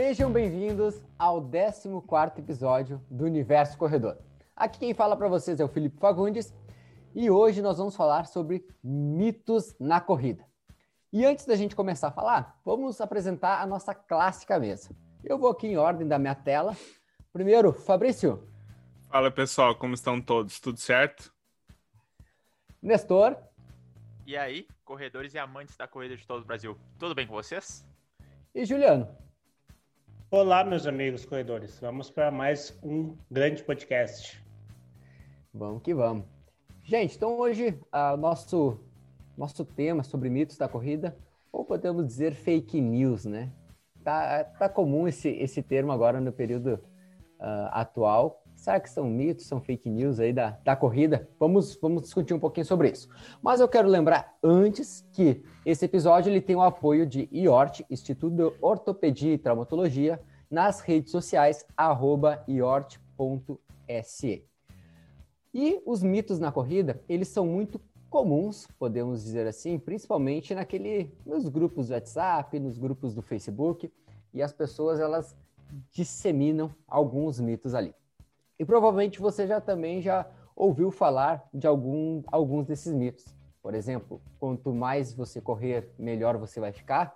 Sejam bem-vindos ao 14 episódio do Universo Corredor. Aqui quem fala para vocês é o Felipe Fagundes e hoje nós vamos falar sobre mitos na corrida. E antes da gente começar a falar, vamos apresentar a nossa clássica mesa. Eu vou aqui em ordem da minha tela. Primeiro, Fabrício. Fala pessoal, como estão todos? Tudo certo? Nestor. E aí, corredores e amantes da corrida de todo o Brasil, tudo bem com vocês? E Juliano. Olá, meus amigos corredores. Vamos para mais um grande podcast. Vamos que vamos. Gente, então hoje o uh, nosso nosso tema sobre mitos da corrida, ou podemos dizer fake news, né? Tá, tá comum esse, esse termo agora no período uh, atual. Será que são mitos, são fake news aí da, da corrida? Vamos, vamos discutir um pouquinho sobre isso. Mas eu quero lembrar antes que esse episódio ele tem o apoio de IORT, Instituto de Ortopedia e Traumatologia, nas redes sociais, arroba iort.se. E os mitos na corrida, eles são muito comuns, podemos dizer assim, principalmente naquele, nos grupos do WhatsApp, nos grupos do Facebook, e as pessoas elas disseminam alguns mitos ali. E provavelmente você já também já ouviu falar de algum, alguns desses mitos. Por exemplo, quanto mais você correr, melhor você vai ficar.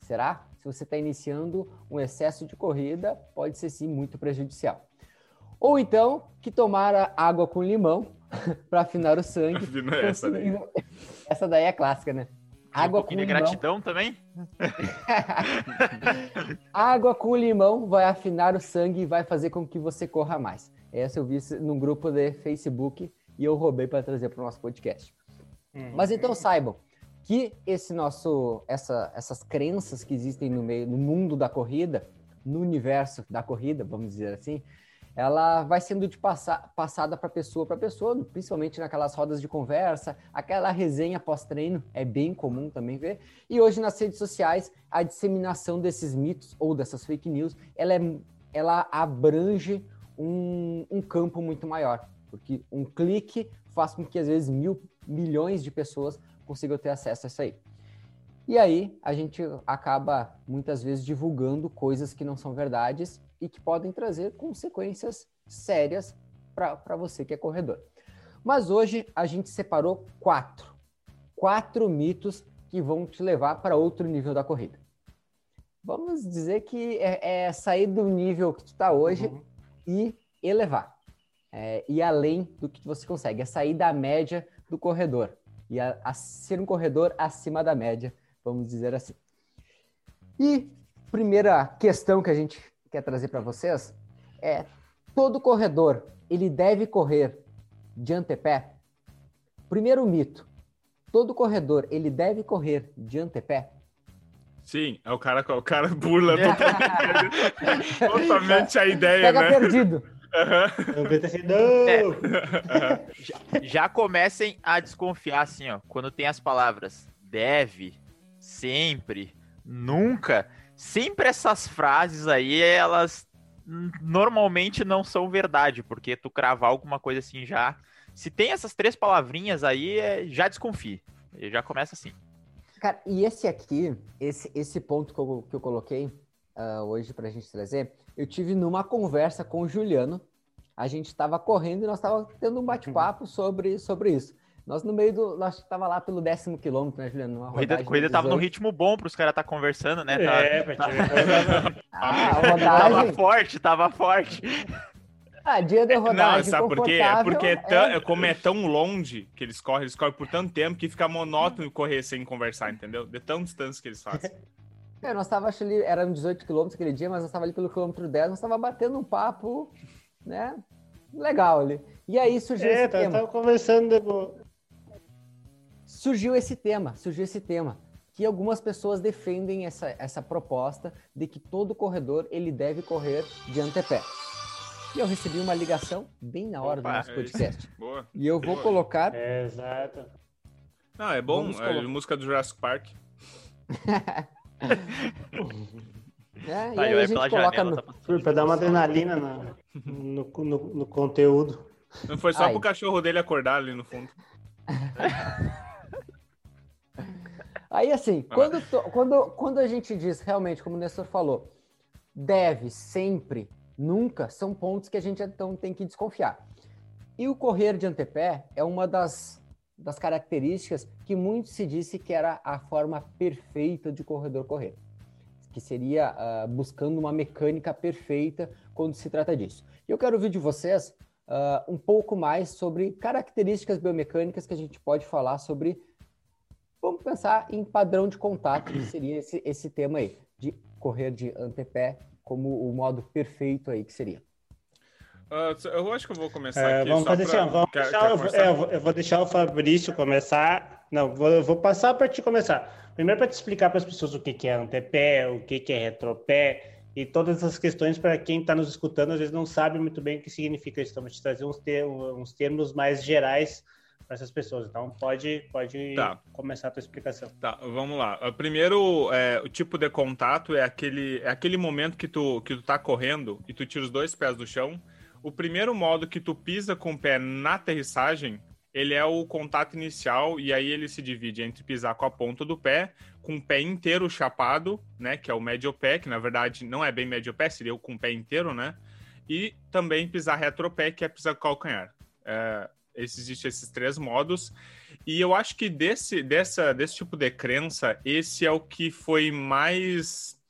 Será? Se você está iniciando um excesso de corrida, pode ser sim muito prejudicial. Ou então, que tomar água com limão para afinar o sangue. essa, daí. essa daí é clássica, né? Água um com limão. gratidão também? água com limão vai afinar o sangue e vai fazer com que você corra mais. Essa eu vi num grupo de Facebook e eu roubei para trazer para o nosso podcast. Uhum. Mas então saibam que esse nosso, essa, essas crenças que existem no meio, no mundo da corrida, no universo da corrida, vamos dizer assim, ela vai sendo de passada para pessoa para pessoa, principalmente naquelas rodas de conversa, aquela resenha pós-treino é bem comum também ver. E hoje nas redes sociais a disseminação desses mitos ou dessas fake news, ela, é, ela abrange um, um campo muito maior, porque um clique faz com que às vezes mil milhões de pessoas consigam ter acesso a isso aí. E aí a gente acaba muitas vezes divulgando coisas que não são verdades e que podem trazer consequências sérias para você que é corredor. Mas hoje a gente separou quatro. Quatro mitos que vão te levar para outro nível da corrida. Vamos dizer que é, é sair do nível que tu está hoje uhum. e elevar. É, e além do que você consegue, é sair da média do corredor. E a, a ser um corredor acima da média, vamos dizer assim. E primeira questão que a gente quer trazer para vocês é todo corredor ele deve correr de antepé. Primeiro mito: todo corredor ele deve correr de antepé. Sim, é o cara, o cara burla totalmente, totalmente a ideia, Pega né? perdido. Uhum. É. Já, já comecem a desconfiar assim, ó, quando tem as palavras deve, sempre, nunca sempre essas frases aí, elas normalmente não são verdade, porque tu cravar alguma coisa assim já. Se tem essas três palavrinhas aí, é, já desconfie. Já começa assim. Cara, e esse aqui, esse, esse ponto que eu, que eu coloquei uh, hoje pra gente trazer, eu tive numa conversa com o Juliano. A gente estava correndo e nós estávamos tendo um bate-papo sobre, sobre isso. Nós no meio do. Nós tava lá pelo décimo quilômetro, né, Juliano? A corrida, corrida tava no ritmo bom para os caras estar tá conversando, né? É, tá... ah, a rodagem... Tava forte, tava forte. Ah, dia de rodagem. Não, sabe por quê? É porque é tão, é... como é tão longe que eles correm, eles correm por tanto tempo que fica monótono correr sem conversar, entendeu? De tão distância que eles fazem. É, nós tava ali, eram 18 quilômetros aquele dia, mas nós tava ali pelo quilômetro 10, nós tava batendo um papo, né? Legal ali. E aí surgiu é, esse tá, tema. tava conversando surgiu esse tema, surgiu esse tema, que algumas pessoas defendem essa, essa proposta de que todo corredor ele deve correr de antepé. E eu recebi uma ligação bem na hora Opa, do nosso é podcast. É Boa. E eu vou Boa. colocar. É, exato. Não, é bom, é música do Jurassic Park. é, e aí a gente coloca janela, no... Tá dar uma adrenalina no, no, no, no conteúdo. Não foi só Ai. pro cachorro dele acordar ali no fundo. Aí, assim, quando, quando, quando a gente diz realmente, como o Nestor falou, deve, sempre, nunca, são pontos que a gente então tem que desconfiar. E o correr de antepé é uma das, das características que muito se disse que era a forma perfeita de corredor correr, que seria uh, buscando uma mecânica perfeita quando se trata disso. E eu quero ouvir de vocês uh, um pouco mais sobre características biomecânicas que a gente pode falar sobre. Vamos pensar em padrão de contato, que seria esse, esse tema aí, de correr de antepé como o modo perfeito aí que seria. Uh, eu acho que eu vou começar é, aqui. Vamos fazer pra... assim, vamos quer, deixar, quer eu, vou, é, eu, vou, eu, vou, deixar o Fabrício começar. Não, vou, eu vou passar para te começar. Primeiro para te explicar para as pessoas o que, que é antepé, o que, que é retropé, e todas essas questões para quem está nos escutando às vezes não sabe muito bem o que significa isso. Então, vou te trazer uns, termos, uns termos mais gerais para essas pessoas. Então, pode, pode tá. começar a tua explicação. Tá, vamos lá. Primeiro, é, o tipo de contato é aquele, é aquele momento que tu, que tu tá correndo e tu tira os dois pés do chão. O primeiro modo que tu pisa com o pé na aterrissagem, ele é o contato inicial e aí ele se divide entre pisar com a ponta do pé, com o pé inteiro chapado, né, que é o médio pé, que na verdade não é bem médio pé, seria o com o pé inteiro, né, e também pisar retropé, que é pisar com o calcanhar. É, existem esses três modos e eu acho que desse, dessa, desse tipo de crença, esse é o que foi mais...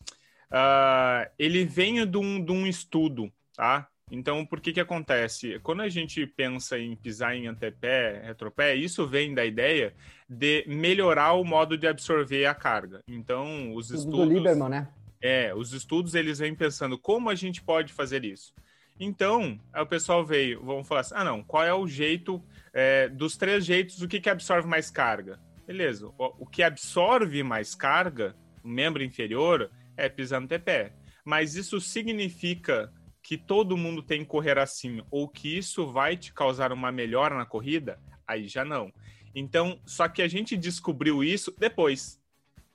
Uh, ele vem de um, de um estudo, tá? Então, por que que acontece? Quando a gente pensa em pisar em antepé, retropé, isso vem da ideia de melhorar o modo de absorver a carga. Então, os Tudo estudos... Do Lieberman, né? É, os estudos, eles vêm pensando como a gente pode fazer isso. Então, o pessoal veio, vamos falar assim, ah não, qual é o jeito, é, dos três jeitos, o que que absorve mais carga? Beleza, o, o que absorve mais carga, o membro inferior, é pisar no antepé. Mas isso significa que todo mundo tem que correr assim ou que isso vai te causar uma melhora na corrida, aí já não. Então, só que a gente descobriu isso depois,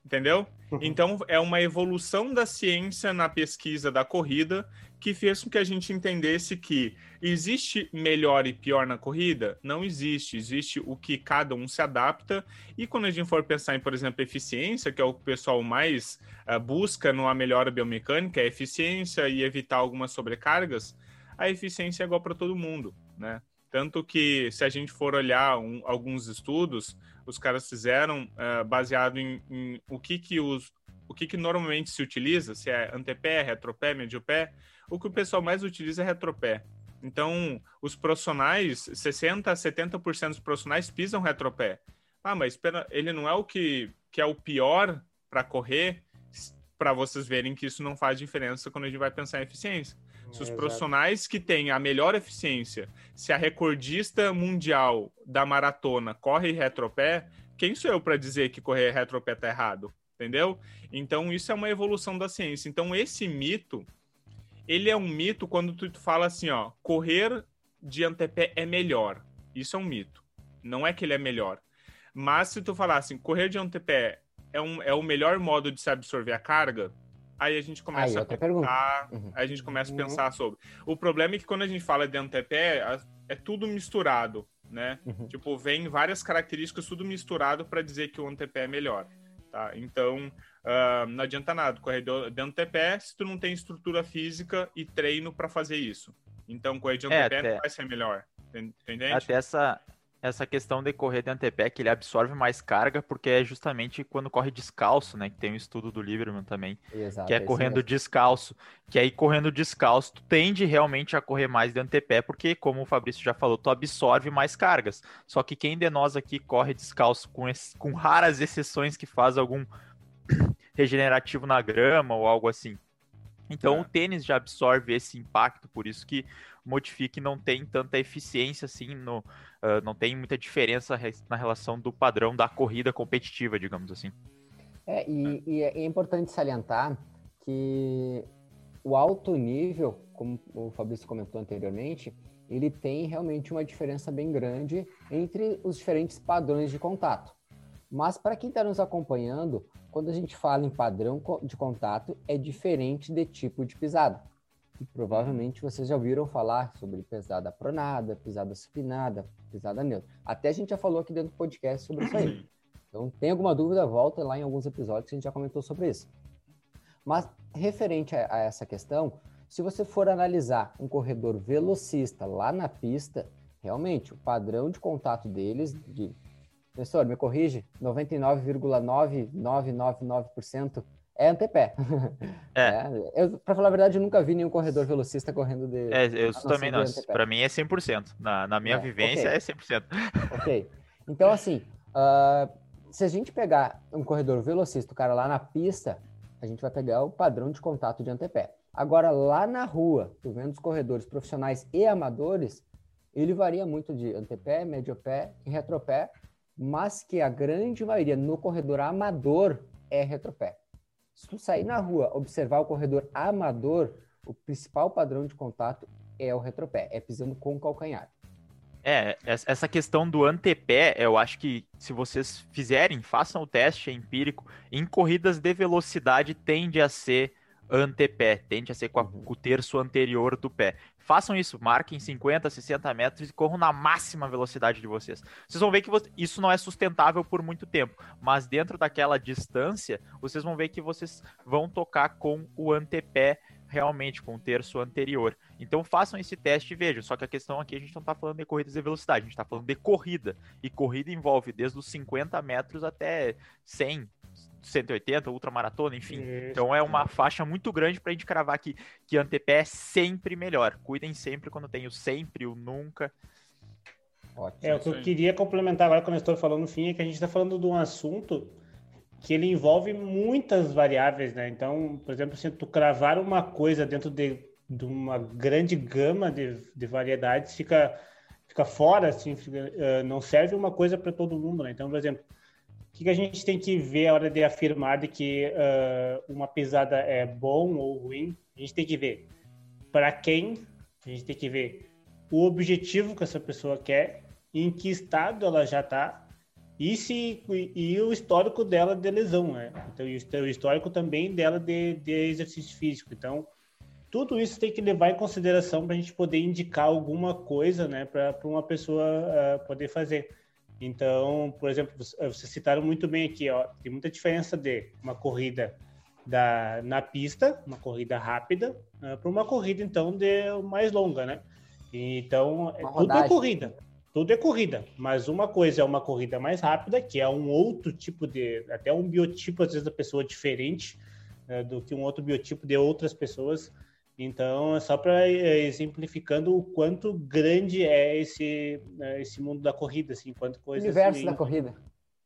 entendeu? Uhum. Então, é uma evolução da ciência na pesquisa da corrida que fez com que a gente entendesse que existe melhor e pior na corrida? Não existe. Existe o que cada um se adapta. E quando a gente for pensar em, por exemplo, eficiência, que é o que o pessoal mais uh, busca numa melhora biomecânica, é eficiência e evitar algumas sobrecargas, a eficiência é igual para todo mundo, né? Tanto que, se a gente for olhar um, alguns estudos, os caras fizeram uh, baseado em, em, o que que os o que, que normalmente se utiliza, se é antepé, retropé, mediopé, o que o pessoal mais utiliza é retropé. Então, os profissionais, 60 a 70% dos profissionais pisam retropé. Ah, mas ele não é o que, que é o pior para correr, para vocês verem que isso não faz diferença quando a gente vai pensar em eficiência. Se os profissionais que têm a melhor eficiência, se a recordista mundial da maratona corre retropé, quem sou eu para dizer que correr retropé tá errado? Entendeu? Então, isso é uma evolução da ciência. Então, esse mito ele é um mito quando tu fala assim, ó, correr de antepé é melhor. Isso é um mito. Não é que ele é melhor. Mas se tu falar assim, correr de antepé é, um, é o melhor modo de se absorver a carga, aí a gente começa aí, a pensar, uhum. aí a gente começa a uhum. pensar sobre. O problema é que quando a gente fala de antepé, é tudo misturado, né? Uhum. Tipo, vem várias características tudo misturado para dizer que o antepé é melhor, tá? Então, Uh, não adianta nada, corredor de antepé se tu não tem estrutura física e treino para fazer isso. Então, correr de antepé é, até... vai ser melhor, entende? Até essa, essa questão de correr de antepé, que ele absorve mais carga, porque é justamente quando corre descalço, né? Que tem um estudo do Lieberman também, Exato, que é, é correndo mesmo. descalço. Que aí, correndo descalço, tu tende realmente a correr mais de antepé, porque, como o Fabrício já falou, tu absorve mais cargas. Só que quem de nós aqui corre descalço, com, esse, com raras exceções que faz algum regenerativo na grama ou algo assim. Então é. o tênis já absorve esse impacto, por isso que modifique não tem tanta eficiência assim, no, uh, não tem muita diferença na relação do padrão da corrida competitiva, digamos assim. É, e, e é importante salientar que o alto nível, como o Fabrício comentou anteriormente, ele tem realmente uma diferença bem grande entre os diferentes padrões de contato. Mas para quem está nos acompanhando, quando a gente fala em padrão de contato, é diferente de tipo de pisada. E provavelmente vocês já ouviram falar sobre pisada pronada, pisada supinada, pisada neutra. Até a gente já falou aqui dentro do podcast sobre isso aí. Então, tem alguma dúvida, volta lá em alguns episódios que a gente já comentou sobre isso. Mas, referente a, a essa questão, se você for analisar um corredor velocista lá na pista, realmente o padrão de contato deles, de Professor, me corrige, 99,9999% é antepé. É. é Para falar a verdade, eu nunca vi nenhum corredor velocista correndo de. É, eu também não. Para mim é 100%. Na, na minha é, vivência okay. é 100%. Ok. Então, assim, uh, se a gente pegar um corredor velocista, o cara lá na pista, a gente vai pegar o padrão de contato de antepé. Agora, lá na rua, tu vendo os corredores profissionais e amadores, ele varia muito de antepé, médio pé e retropé, mas que a grande maioria no corredor amador é retropé. Se tu sair na rua, observar o corredor amador, o principal padrão de contato é o retropé, é pisando com o calcanhar. É, essa questão do antepé, eu acho que se vocês fizerem, façam o teste empírico, em corridas de velocidade tende a ser antepé, tende a ser com, a, uhum. com, o terço anterior do pé. Façam isso, marquem 50, 60 metros e corram na máxima velocidade de vocês. Vocês vão ver que isso não é sustentável por muito tempo, mas dentro daquela distância, vocês vão ver que vocês vão tocar com o antepé realmente, com o terço anterior. Então façam esse teste e vejam. Só que a questão aqui, a gente não está falando de corridas de velocidade, a gente está falando de corrida. E corrida envolve desde os 50 metros até 100, 180, ultramaratona, enfim. Isso. Então é uma faixa muito grande para a gente cravar aqui que antepé é sempre melhor. Cuidem sempre quando tem o sempre, o nunca. Ótimo. É, o que eu queria complementar agora quando eu estou falando no fim é que a gente está falando de um assunto que ele envolve muitas variáveis, né? Então, por exemplo, se tu cravar uma coisa dentro de, de uma grande gama de, de variedades, fica, fica fora, assim, fica, uh, não serve uma coisa para todo mundo, né? Então, por exemplo, que, que a gente tem que ver a hora de afirmar de que uh, uma pisada é bom ou ruim? A gente tem que ver para quem, a gente tem que ver o objetivo que essa pessoa quer, em que estado ela já está e, e, e, o histórico dela de lesão, né? Então, o histórico também dela de, de exercício físico. Então, tudo isso tem que levar em consideração para a gente poder indicar alguma coisa, né, para uma pessoa uh, poder fazer. Então, por exemplo, vocês citaram muito bem aqui, ó, tem muita diferença de uma corrida da, na pista, uma corrida rápida, uh, para uma corrida, então, de mais longa, né? Então, é, tudo é corrida, tudo é corrida, mas uma coisa é uma corrida mais rápida, que é um outro tipo de, até um biotipo, às vezes, da pessoa diferente uh, do que um outro biotipo de outras pessoas, então, é só para é, exemplificando o quanto grande é esse, né, esse mundo da corrida, assim, quanto coisa. Universo da corrida.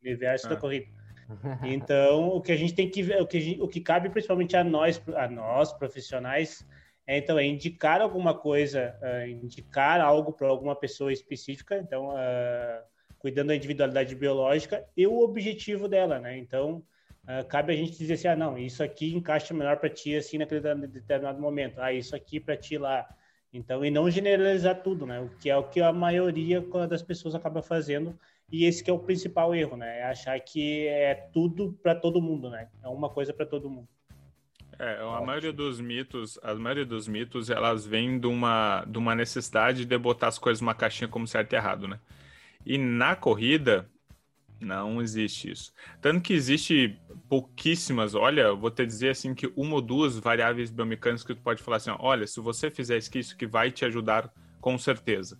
Universo ah. da corrida. Então, o que a gente tem que ver, o que, gente, o que cabe principalmente a nós, a nós profissionais, é então é indicar alguma coisa, uh, indicar algo para alguma pessoa específica, então uh, cuidando da individualidade biológica e o objetivo dela, né? Então, Uh, cabe a gente dizer assim, ah, não, isso aqui encaixa melhor para ti, assim, naquele determinado momento. Ah, isso aqui para ti lá. Então, e não generalizar tudo, né? O que é o que a maioria das pessoas acaba fazendo. E esse que é o principal erro, né? É achar que é tudo para todo mundo, né? É uma coisa para todo mundo. É, a maioria dos mitos, a maioria dos mitos, elas vêm de uma, de uma necessidade de botar as coisas numa caixinha como certo e errado, né? E na corrida, não existe isso. Tanto que existe pouquíssimas, olha, vou te dizer assim que uma ou duas variáveis biomecânicas que tu pode falar assim, ó, olha, se você fizer isso, isso que vai te ajudar com certeza,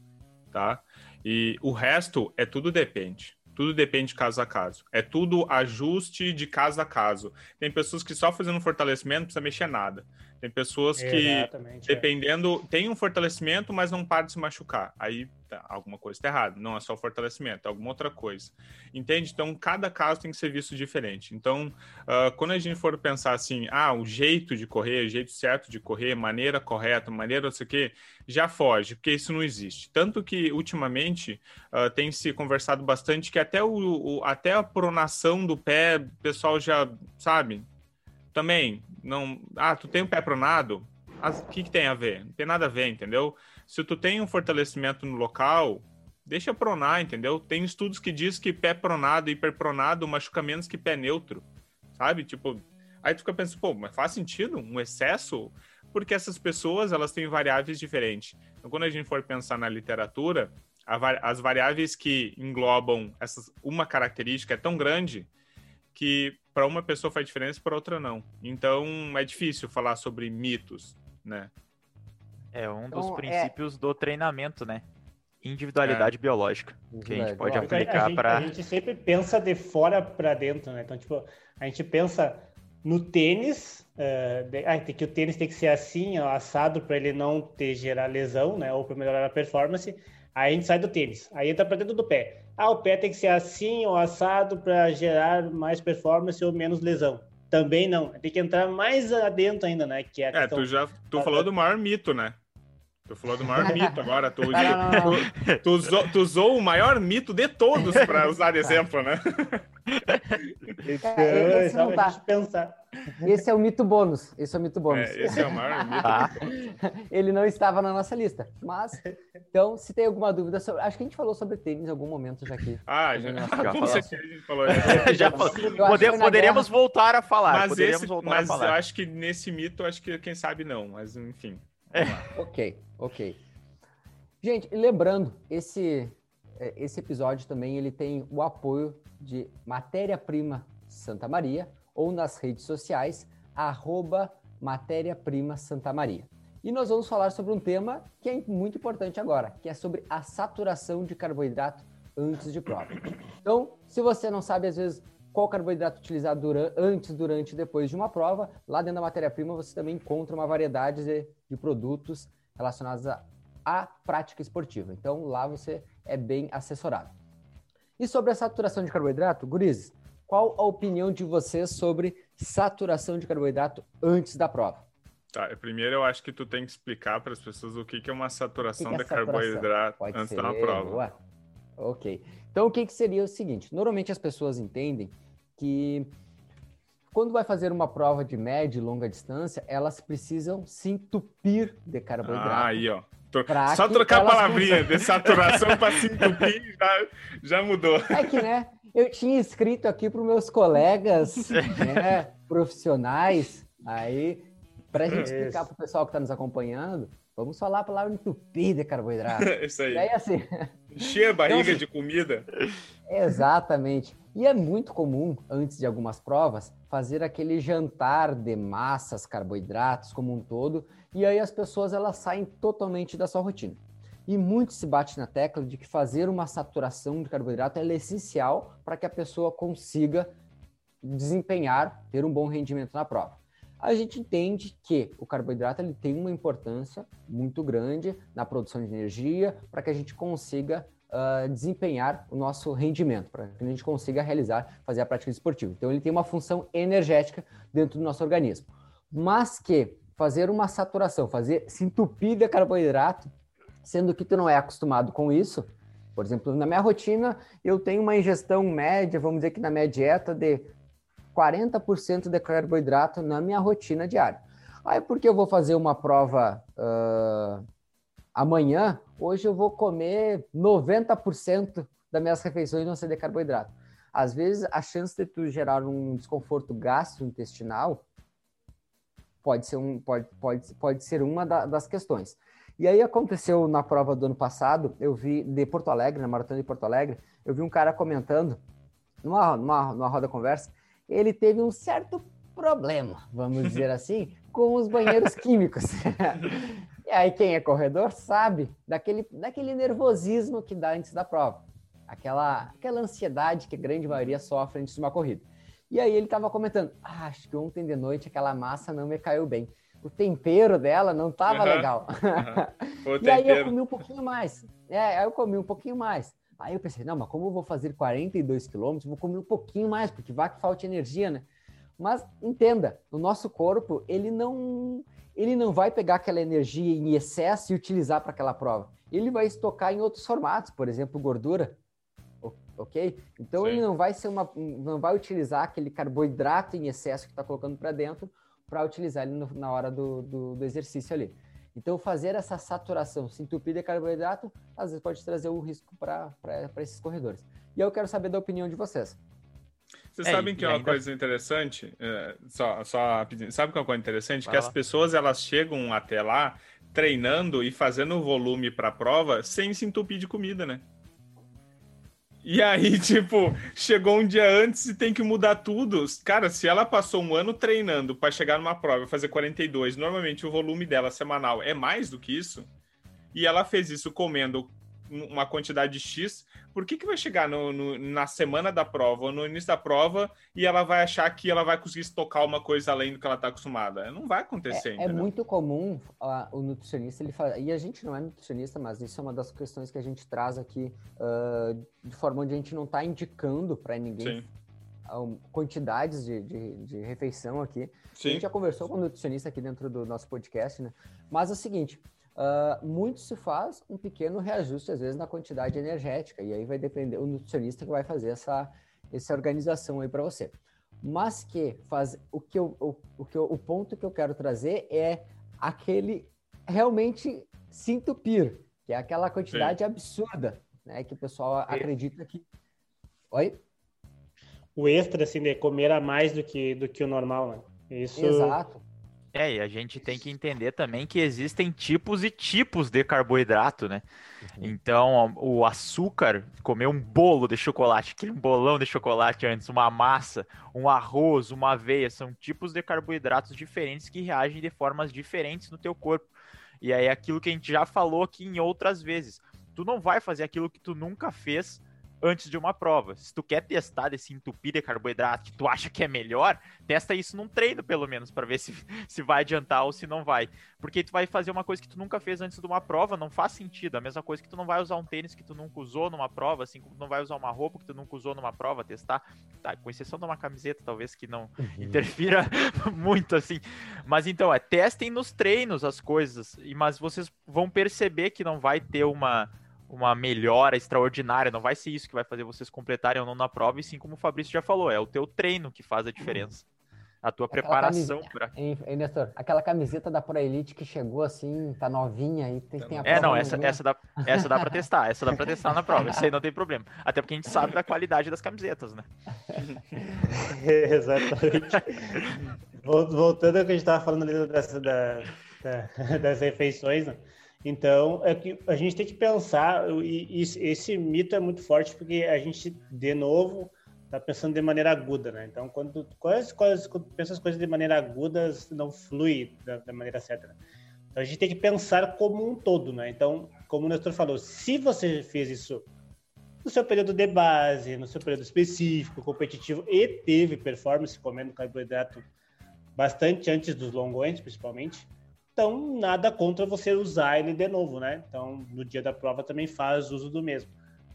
tá? E o resto é tudo depende. Tudo depende caso a caso. É tudo ajuste de caso a caso. Tem pessoas que só fazendo fortalecimento não precisa mexer nada. Tem pessoas que, é. dependendo, é. tem um fortalecimento, mas não para de se machucar. Aí alguma coisa está errada. Não é só fortalecimento, é alguma outra coisa. Entende? Então, cada caso tem que ser visto diferente. Então, uh, quando a gente for pensar assim, ah, o jeito de correr, o jeito certo de correr, maneira correta, maneira não sei o quê, já foge, porque isso não existe. Tanto que, ultimamente, uh, tem se conversado bastante que até, o, o, até a pronação do pé, o pessoal já, sabe, também, não. Ah, tu tem um pé pronado? O que, que tem a ver? Não tem nada a ver, entendeu? Se tu tem um fortalecimento no local, deixa pronar, entendeu? Tem estudos que diz que pé pronado hiperpronado machuca menos que pé neutro, sabe? Tipo, aí tu fica pensando, pô, mas faz sentido um excesso? Porque essas pessoas, elas têm variáveis diferentes. Então, quando a gente for pensar na literatura, as variáveis que englobam essas, uma característica é tão grande que para uma pessoa faz diferença, para outra não. Então é difícil falar sobre mitos, né? É um dos então, é princípios é... do treinamento, né? Individualidade é. biológica, que a gente pode aplicar para. A gente sempre pensa de fora para dentro, né? Então, tipo, a gente pensa no tênis, uh, de, ah, que o tênis tem que ser assim, ó, assado, para ele não ter gerar lesão, né? Ou para melhorar a performance. Aí a gente sai do tênis, aí entra para dentro do pé. Ah, o pé tem que ser assim ou assado para gerar mais performance ou menos lesão. Também não. Tem que entrar mais adentro ainda, né? Que é, é tu já tu falou do maior mito, né? Tu falou do maior mito agora. Tu, tu, tu, usou, tu, usou, o maior mito de todos para usar de exemplo, né? É, esse, não tá. pensar. esse é o mito bônus. Esse é o mito bônus. É, esse é o maior mito. Ah. Ele não estava na nossa lista. Mas, então, se tem alguma dúvida sobre. Acho que a gente falou sobre tênis em algum momento já aqui. Ah, já, já, a gente falou. já Poder, poderíamos guerra... voltar a falar. Mas, esse, mas eu acho que nesse mito, acho que quem sabe não. Mas, enfim. É. Ok, ok. Gente, lembrando, esse, é, esse episódio também ele tem o apoio de Matéria-Prima Santa Maria ou nas redes sociais, arroba Matéria-Prima Santa Maria. E nós vamos falar sobre um tema que é muito importante agora, que é sobre a saturação de carboidrato antes de prova. Então, se você não sabe, às vezes, qual carboidrato utilizar durante, antes, durante e depois de uma prova. Lá dentro da matéria-prima você também encontra uma variedade de, de produtos relacionados à prática esportiva. Então lá você é bem assessorado. E sobre a saturação de carboidrato, gurizes, qual a opinião de vocês sobre saturação de carboidrato antes da prova? Tá, primeiro eu acho que tu tem que explicar para as pessoas o que, que é uma saturação que que é de saturação? carboidrato Pode antes ser, da prova. Ué. Ok. Então, o que, que seria o seguinte? Normalmente as pessoas entendem que quando vai fazer uma prova de média e longa distância, elas precisam se entupir de carboidrato. Ah, aí, ó. Só trocar a palavrinha de saturação para se entupir já, já mudou. É que, né? Eu tinha escrito aqui para os meus colegas né, profissionais, aí, para a gente explicar para o pessoal que está nos acompanhando, vamos falar a palavra entupir de carboidrato. Isso aí. E aí assim... Encher a barriga então, de comida. Exatamente. E é muito comum, antes de algumas provas, fazer aquele jantar de massas, carboidratos como um todo, e aí as pessoas elas saem totalmente da sua rotina. E muito se bate na tecla de que fazer uma saturação de carboidrato é essencial para que a pessoa consiga desempenhar, ter um bom rendimento na prova. A gente entende que o carboidrato ele tem uma importância muito grande na produção de energia para que a gente consiga uh, desempenhar o nosso rendimento, para que a gente consiga realizar, fazer a prática esportiva. Então, ele tem uma função energética dentro do nosso organismo. Mas que fazer uma saturação, fazer se entupir de carboidrato, sendo que tu não é acostumado com isso, por exemplo, na minha rotina, eu tenho uma ingestão média, vamos dizer que na minha dieta, de 40% de carboidrato na minha rotina diária. Aí, porque eu vou fazer uma prova uh, amanhã, hoje eu vou comer 90% das minhas refeições não ser de carboidrato. Às vezes, a chance de tu gerar um desconforto gastrointestinal pode ser, um, pode, pode, pode ser uma da, das questões. E aí aconteceu na prova do ano passado, eu vi de Porto Alegre, na Maratona de Porto Alegre, eu vi um cara comentando, numa, numa, numa roda conversa, ele teve um certo problema, vamos dizer assim, com os banheiros químicos. E aí, quem é corredor sabe daquele, daquele nervosismo que dá antes da prova. Aquela, aquela ansiedade que a grande maioria sofre antes de uma corrida. E aí ele estava comentando: ah, acho que ontem de noite aquela massa não me caiu bem. O tempero dela não estava uhum, legal. Uhum. e aí eu comi um pouquinho mais. É, aí eu comi um pouquinho mais. Aí eu pensei, não, mas como eu vou fazer 42 quilômetros, vou comer um pouquinho mais, porque vai que falta energia, né? Mas entenda, o nosso corpo, ele não ele não vai pegar aquela energia em excesso e utilizar para aquela prova. Ele vai estocar em outros formatos, por exemplo, gordura. Ok? Então Sim. ele não vai ser uma, não vai utilizar aquele carboidrato em excesso que está colocando para dentro para utilizar ele no, na hora do, do, do, exercício ali. Então fazer essa saturação, se entupir de carboidrato, às vezes pode trazer um risco para esses corredores. E eu quero saber da opinião de vocês. Vocês é, sabem que é uma ainda... coisa interessante? É, só, só sabe que é uma coisa interessante? Vai que lá. as pessoas elas chegam até lá treinando e fazendo volume para a prova sem se entupir de comida, né? E aí, tipo, chegou um dia antes e tem que mudar tudo. Cara, se ela passou um ano treinando para chegar numa prova e fazer 42, normalmente o volume dela semanal é mais do que isso, e ela fez isso comendo uma quantidade X, por que, que vai chegar no, no, na semana da prova ou no início da prova e ela vai achar que ela vai conseguir estocar uma coisa além do que ela está acostumada? Não vai acontecer. É, é muito comum uh, o nutricionista, ele fala, e a gente não é nutricionista, mas isso é uma das questões que a gente traz aqui uh, de forma onde a gente não está indicando para ninguém uh, quantidades de, de, de, refeição aqui. Sim. A gente já conversou com o nutricionista aqui dentro do nosso podcast, né? Mas é o seguinte, Uh, muito se faz um pequeno reajuste, às vezes, na quantidade energética, e aí vai depender, o nutricionista que vai fazer essa, essa organização aí para você. Mas que faz o que eu, o, o, que eu, o ponto que eu quero trazer é aquele realmente se entupir, que é aquela quantidade Sim. absurda, né? Que o pessoal acredita que. Oi? O extra, assim, de comer a mais do que, do que o normal, né? Isso... Exato. É, e a gente tem que entender também que existem tipos e tipos de carboidrato, né? Uhum. Então, o açúcar, comer um bolo de chocolate, aquele bolão de chocolate antes, uma massa, um arroz, uma aveia, são tipos de carboidratos diferentes que reagem de formas diferentes no teu corpo. E aí, aquilo que a gente já falou aqui em outras vezes. Tu não vai fazer aquilo que tu nunca fez antes de uma prova. Se tu quer testar desse entupir de carboidrato que tu acha que é melhor, testa isso num treino, pelo menos, para ver se, se vai adiantar ou se não vai. Porque tu vai fazer uma coisa que tu nunca fez antes de uma prova, não faz sentido. A mesma coisa que tu não vai usar um tênis que tu nunca usou numa prova, assim como tu não vai usar uma roupa que tu nunca usou numa prova, testar. Tá, com exceção de uma camiseta, talvez que não uhum. interfira muito, assim. Mas então, é, testem nos treinos as coisas, mas vocês vão perceber que não vai ter uma uma melhora extraordinária, não vai ser isso que vai fazer vocês completarem ou não na prova, e sim, como o Fabrício já falou, é o teu treino que faz a diferença. A tua aquela preparação para. Hein, Nestor, aquela camiseta da Pro Elite que chegou assim, tá novinha e tem, tem a É, não, essa, essa, dá, essa dá para testar, essa dá para testar na prova, isso aí não tem problema. Até porque a gente sabe da qualidade das camisetas, né? Exatamente. Voltando ao que a gente estava falando ali dessa, da, da, das refeições, né? Então, é que a gente tem que pensar, e, esse mito é muito forte porque a gente, de novo, está pensando de maneira aguda, né? Então, quando, quando, quando, quando pensa as coisas de maneira aguda, não flui da, da maneira certa. Né? Então, a gente tem que pensar como um todo, né? Então, como o Nestor falou, se você fez isso no seu período de base, no seu período específico, competitivo, e teve performance comendo carboidrato bastante antes dos longões, principalmente, então, nada contra você usar ele de novo, né? Então, no dia da prova também faz uso do mesmo.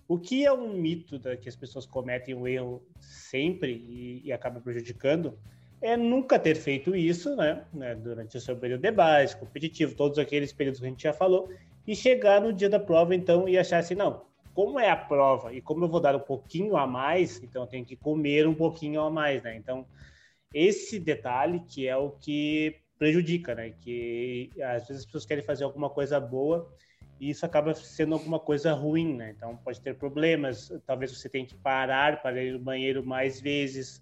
O que é um mito da, que as pessoas cometem o erro sempre e, e acaba prejudicando é nunca ter feito isso, né? né? Durante o seu período de base, competitivo, todos aqueles períodos que a gente já falou, e chegar no dia da prova, então, e achar assim, não, como é a prova e como eu vou dar um pouquinho a mais, então eu tenho que comer um pouquinho a mais, né? Então, esse detalhe que é o que prejudica, né? Que às vezes as pessoas querem fazer alguma coisa boa e isso acaba sendo alguma coisa ruim, né? Então pode ter problemas, talvez você tenha que parar para ir no banheiro mais vezes,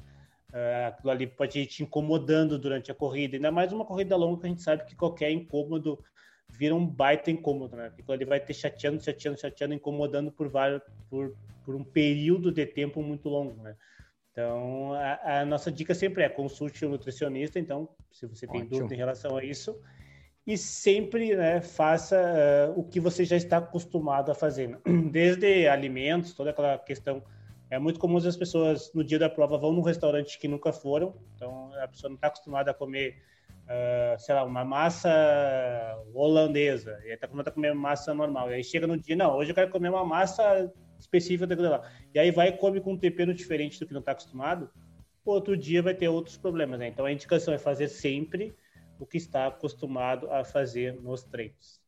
uh, aquilo ali pode ir te incomodando durante a corrida, ainda mais uma corrida longa que a gente sabe que qualquer incômodo vira um baita incômodo, né? Aquilo ali vai te chateando, chateando, chateando, incomodando por vários, por, por um período de tempo muito longo, né? Então, a, a, nossa dica sempre é consulte o um nutricionista. Então, se você tem Ótimo. dúvida em relação a isso, e sempre né, faça uh, o que você já está acostumado a fazer. Né? Desde alimentos, toda aquela questão. É muito comum as pessoas, no dia da prova, vão num restaurante que nunca foram. Então, a pessoa não está acostumada a comer, uh, sei lá, uma massa holandesa. E está acostumada a comer massa normal. E aí chega no dia, não, hoje eu quero comer uma massa específica daquilo lá. E aí vai e come com um tempero diferente do que não está acostumado, outro dia vai ter outros problemas, né? Então a indicação é fazer sempre o que está acostumado a fazer nos treinos.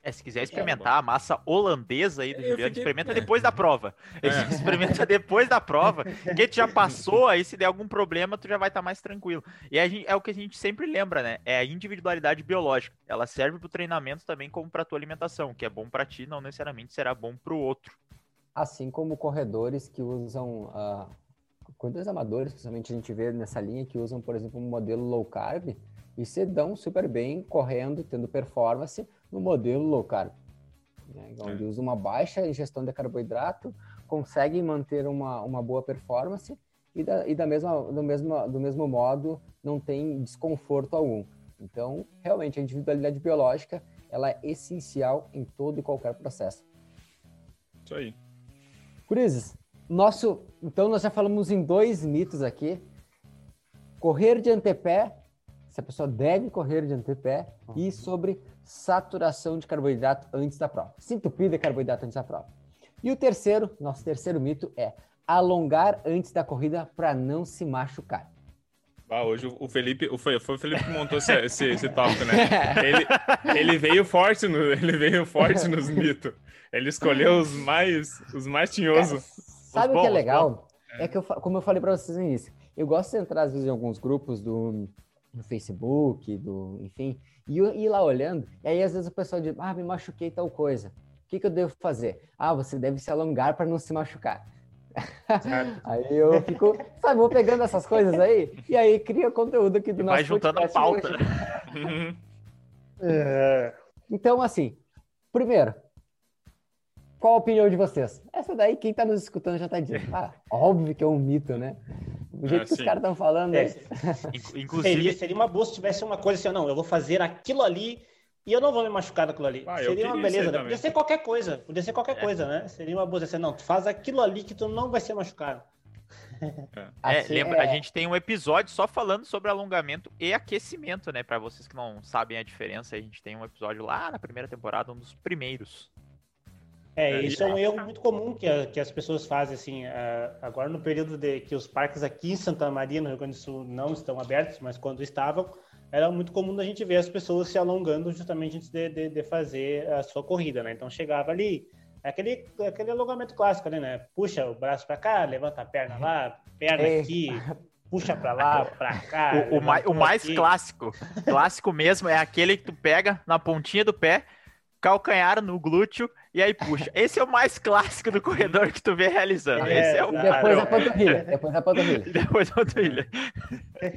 É, se quiser experimentar é, a massa holandesa aí do Juliano, fiquei... experimenta depois da prova. É. Experimenta depois da prova, que tu já passou, aí se der algum problema, tu já vai estar tá mais tranquilo. E gente, é o que a gente sempre lembra, né? É a individualidade biológica. Ela serve para o treinamento também como para tua alimentação, que é bom para ti, não necessariamente será bom para o outro. Assim como corredores que usam, uh, corredores amadores, principalmente a gente vê nessa linha, que usam, por exemplo, um modelo low carb e se dão super bem correndo, tendo performance no modelo low carb. Né? Onde é. usa uma baixa ingestão de carboidrato, conseguem manter uma, uma boa performance e, da, e da mesma, do, mesmo, do mesmo modo não tem desconforto algum. Então, realmente, a individualidade biológica ela é essencial em todo e qualquer processo. Isso aí. Curizes, nosso, então nós já falamos em dois mitos aqui. Correr de antepé, se a pessoa deve correr de antepé, uhum. e sobre saturação de carboidrato antes da prova. Se entupir de carboidrato antes da prova. E o terceiro, nosso terceiro mito é alongar antes da corrida para não se machucar. Ah, hoje o Felipe, foi, foi o Felipe que montou esse, esse, esse tópico, né? Ele, ele veio forte, no, ele veio forte nos mitos. Ele escolheu os mais, os mais tinhosos. Sabe o que é legal? É que, eu, como eu falei para vocês no início, eu gosto de entrar às vezes em alguns grupos do, do Facebook, do, enfim, e ir lá olhando, e aí às vezes o pessoal diz, ah, me machuquei tal coisa. O que, que eu devo fazer? Ah, você deve se alongar para não se machucar. aí eu fico, sabe, vou pegando essas coisas aí e aí cria conteúdo aqui do e nosso Vai juntando a pauta. é. Então, assim, primeiro, qual a opinião de vocês? Essa daí, quem tá nos escutando já tá dizendo. Ah, óbvio que é um mito, né? O jeito ah, que sim. os caras estão falando. É. Inclusive... Seria, seria uma boa se tivesse uma coisa assim, não, eu vou fazer aquilo ali e eu não vou me machucar daquilo ali. Ah, Seria uma beleza, né? Podia ser qualquer coisa. Podia ser qualquer é. coisa, né? Seria uma boa. Assim, não, tu faz aquilo ali que tu não vai ser machucado. É, assim, lembra, é... a gente tem um episódio só falando sobre alongamento e aquecimento, né? Para vocês que não sabem a diferença, a gente tem um episódio lá na primeira temporada, um dos primeiros. É, é isso é um erro muito comum que, a, que as pessoas fazem, assim, agora no período de que os parques aqui em Santa Maria, no Rio Grande do Sul, não estão abertos, mas quando estavam, era muito comum a gente ver as pessoas se alongando justamente antes de, de, de fazer a sua corrida, né? Então chegava ali, aquele, aquele alongamento clássico ali, né? Puxa o braço para cá, levanta a perna lá, perna é. aqui, puxa para lá, para cá. O, o mais, o mais clássico, clássico mesmo, é aquele que tu pega na pontinha do pé, calcanhar no glúteo e aí puxa. Esse é o mais clássico do corredor que tu vê realizando. É, Esse é o... Depois a panturrilha. Depois a panturrilha. Depois a panturrilha.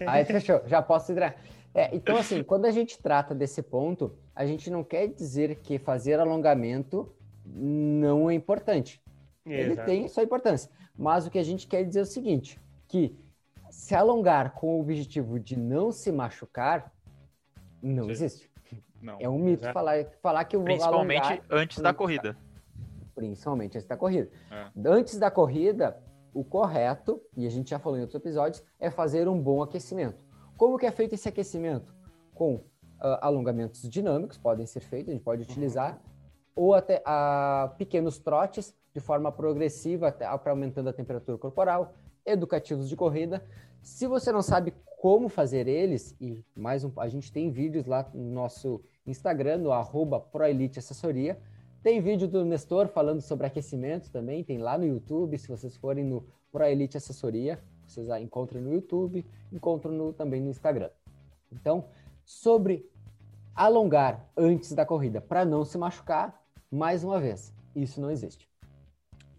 Aí fechou. Já posso entrar. É, então, assim, quando a gente trata desse ponto, a gente não quer dizer que fazer alongamento não é importante. Ele tem sua importância. Mas o que a gente quer dizer é o seguinte, que se alongar com o objetivo de não se machucar, não Sim. existe. Não. É um mito falar, falar que eu vou Principalmente alongar, antes da corrida. Principalmente antes da corrida. É. Antes da corrida, o correto, e a gente já falou em outros episódios, é fazer um bom aquecimento. Como que é feito esse aquecimento? Com uh, alongamentos dinâmicos, podem ser feitos, a gente pode utilizar, ou até uh, pequenos trotes, de forma progressiva, até, aumentando a temperatura corporal, educativos de corrida. Se você não sabe como fazer eles, e mais um, a gente tem vídeos lá no nosso Instagram, no arroba ProEliteAssessoria. Tem vídeo do Nestor falando sobre aquecimento também, tem lá no YouTube, se vocês forem no ProElite Assessoria, vocês encontram no YouTube, encontram no, também no Instagram. Então, sobre alongar antes da corrida para não se machucar, mais uma vez, isso não existe.